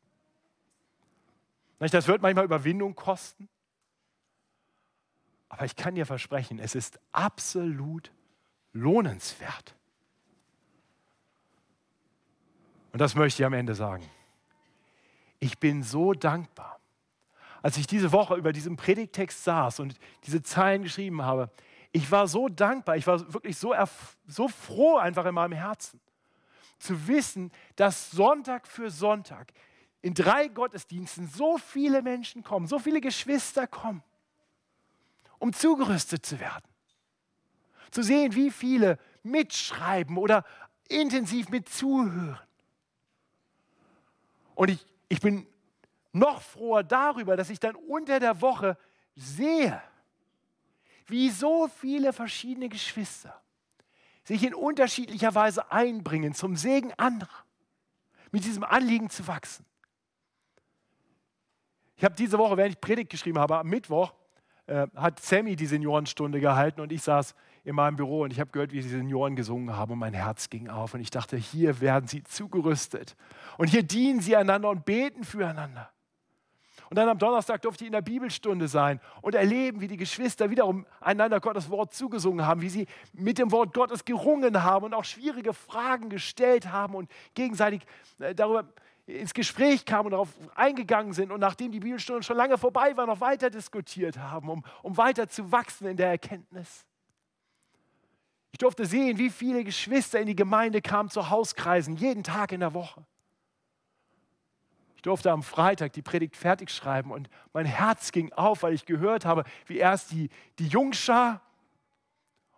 Das wird manchmal Überwindung kosten, aber ich kann dir versprechen, es ist absolut lohnenswert. Und das möchte ich am Ende sagen. Ich bin so dankbar. Als ich diese Woche über diesem Predigtext saß und diese Zeilen geschrieben habe, ich war so dankbar, ich war wirklich so, so froh einfach in meinem Herzen zu wissen, dass Sonntag für Sonntag in drei Gottesdiensten so viele Menschen kommen, so viele Geschwister kommen, um zugerüstet zu werden. Zu sehen, wie viele mitschreiben oder intensiv mit zuhören. Und ich, ich bin noch froher darüber, dass ich dann unter der Woche sehe, wie so viele verschiedene Geschwister sich in unterschiedlicher Weise einbringen zum Segen anderer, mit diesem Anliegen zu wachsen. Ich habe diese Woche, während ich Predigt geschrieben habe, am Mittwoch, äh, hat Sammy die Seniorenstunde gehalten und ich saß in meinem Büro und ich habe gehört, wie die Senioren gesungen haben und mein Herz ging auf und ich dachte, hier werden sie zugerüstet und hier dienen sie einander und beten füreinander. Und dann am Donnerstag durfte ich in der Bibelstunde sein und erleben, wie die Geschwister wiederum einander Gottes Wort zugesungen haben, wie sie mit dem Wort Gottes gerungen haben und auch schwierige Fragen gestellt haben und gegenseitig äh, darüber ins Gespräch kamen und darauf eingegangen sind und nachdem die Bibelstunde schon lange vorbei war, noch weiter diskutiert haben, um, um weiter zu wachsen in der Erkenntnis. Ich durfte sehen, wie viele Geschwister in die Gemeinde kamen zu Hauskreisen, jeden Tag in der Woche durfte am Freitag die Predigt fertig schreiben und mein Herz ging auf, weil ich gehört habe, wie erst die, die Jungschar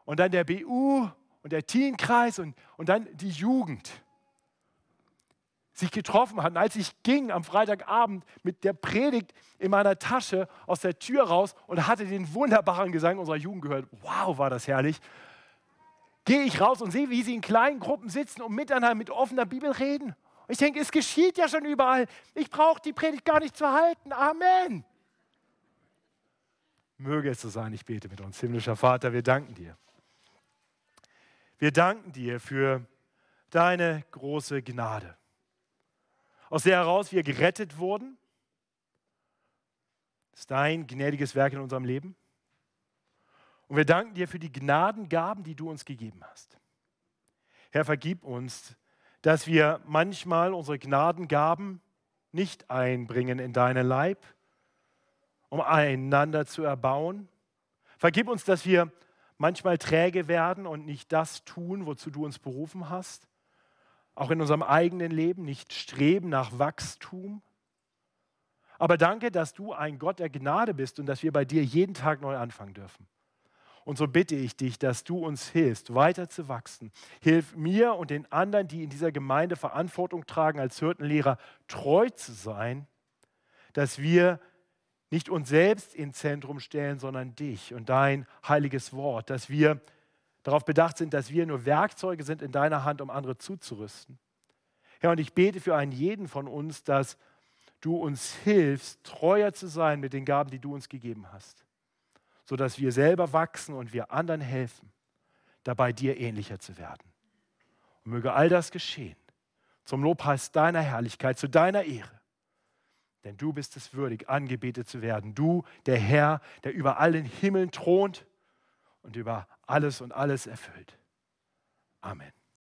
und dann der BU und der Teenkreis und, und dann die Jugend sich getroffen hatten. Als ich ging am Freitagabend mit der Predigt in meiner Tasche aus der Tür raus und hatte den wunderbaren Gesang unserer Jugend gehört, wow, war das herrlich, gehe ich raus und sehe, wie sie in kleinen Gruppen sitzen und miteinander mit offener Bibel reden ich denke, es geschieht ja schon überall. Ich brauche die Predigt gar nicht zu halten. Amen. Möge es so sein, ich bete mit uns. Himmlischer Vater, wir danken dir. Wir danken dir für deine große Gnade, aus der heraus wir gerettet wurden. Das ist dein gnädiges Werk in unserem Leben. Und wir danken dir für die Gnadengaben, die du uns gegeben hast. Herr, vergib uns, dass wir manchmal unsere Gnadengaben nicht einbringen in deinen Leib, um einander zu erbauen. Vergib uns, dass wir manchmal träge werden und nicht das tun, wozu du uns berufen hast. Auch in unserem eigenen Leben nicht streben nach Wachstum. Aber danke, dass du ein Gott der Gnade bist und dass wir bei dir jeden Tag neu anfangen dürfen. Und so bitte ich dich, dass du uns hilfst, weiter zu wachsen. Hilf mir und den anderen, die in dieser Gemeinde Verantwortung tragen, als Hirtenlehrer treu zu sein, dass wir nicht uns selbst ins Zentrum stellen, sondern dich und dein heiliges Wort, dass wir darauf bedacht sind, dass wir nur Werkzeuge sind in deiner Hand, um andere zuzurüsten. Herr, und ich bete für einen jeden von uns, dass du uns hilfst, treuer zu sein mit den Gaben, die du uns gegeben hast sodass wir selber wachsen und wir anderen helfen, dabei dir ähnlicher zu werden. Und möge all das geschehen zum Lobpreis deiner Herrlichkeit, zu deiner Ehre. Denn du bist es würdig, angebetet zu werden. Du, der Herr, der über allen Himmeln thront und über alles und alles erfüllt. Amen.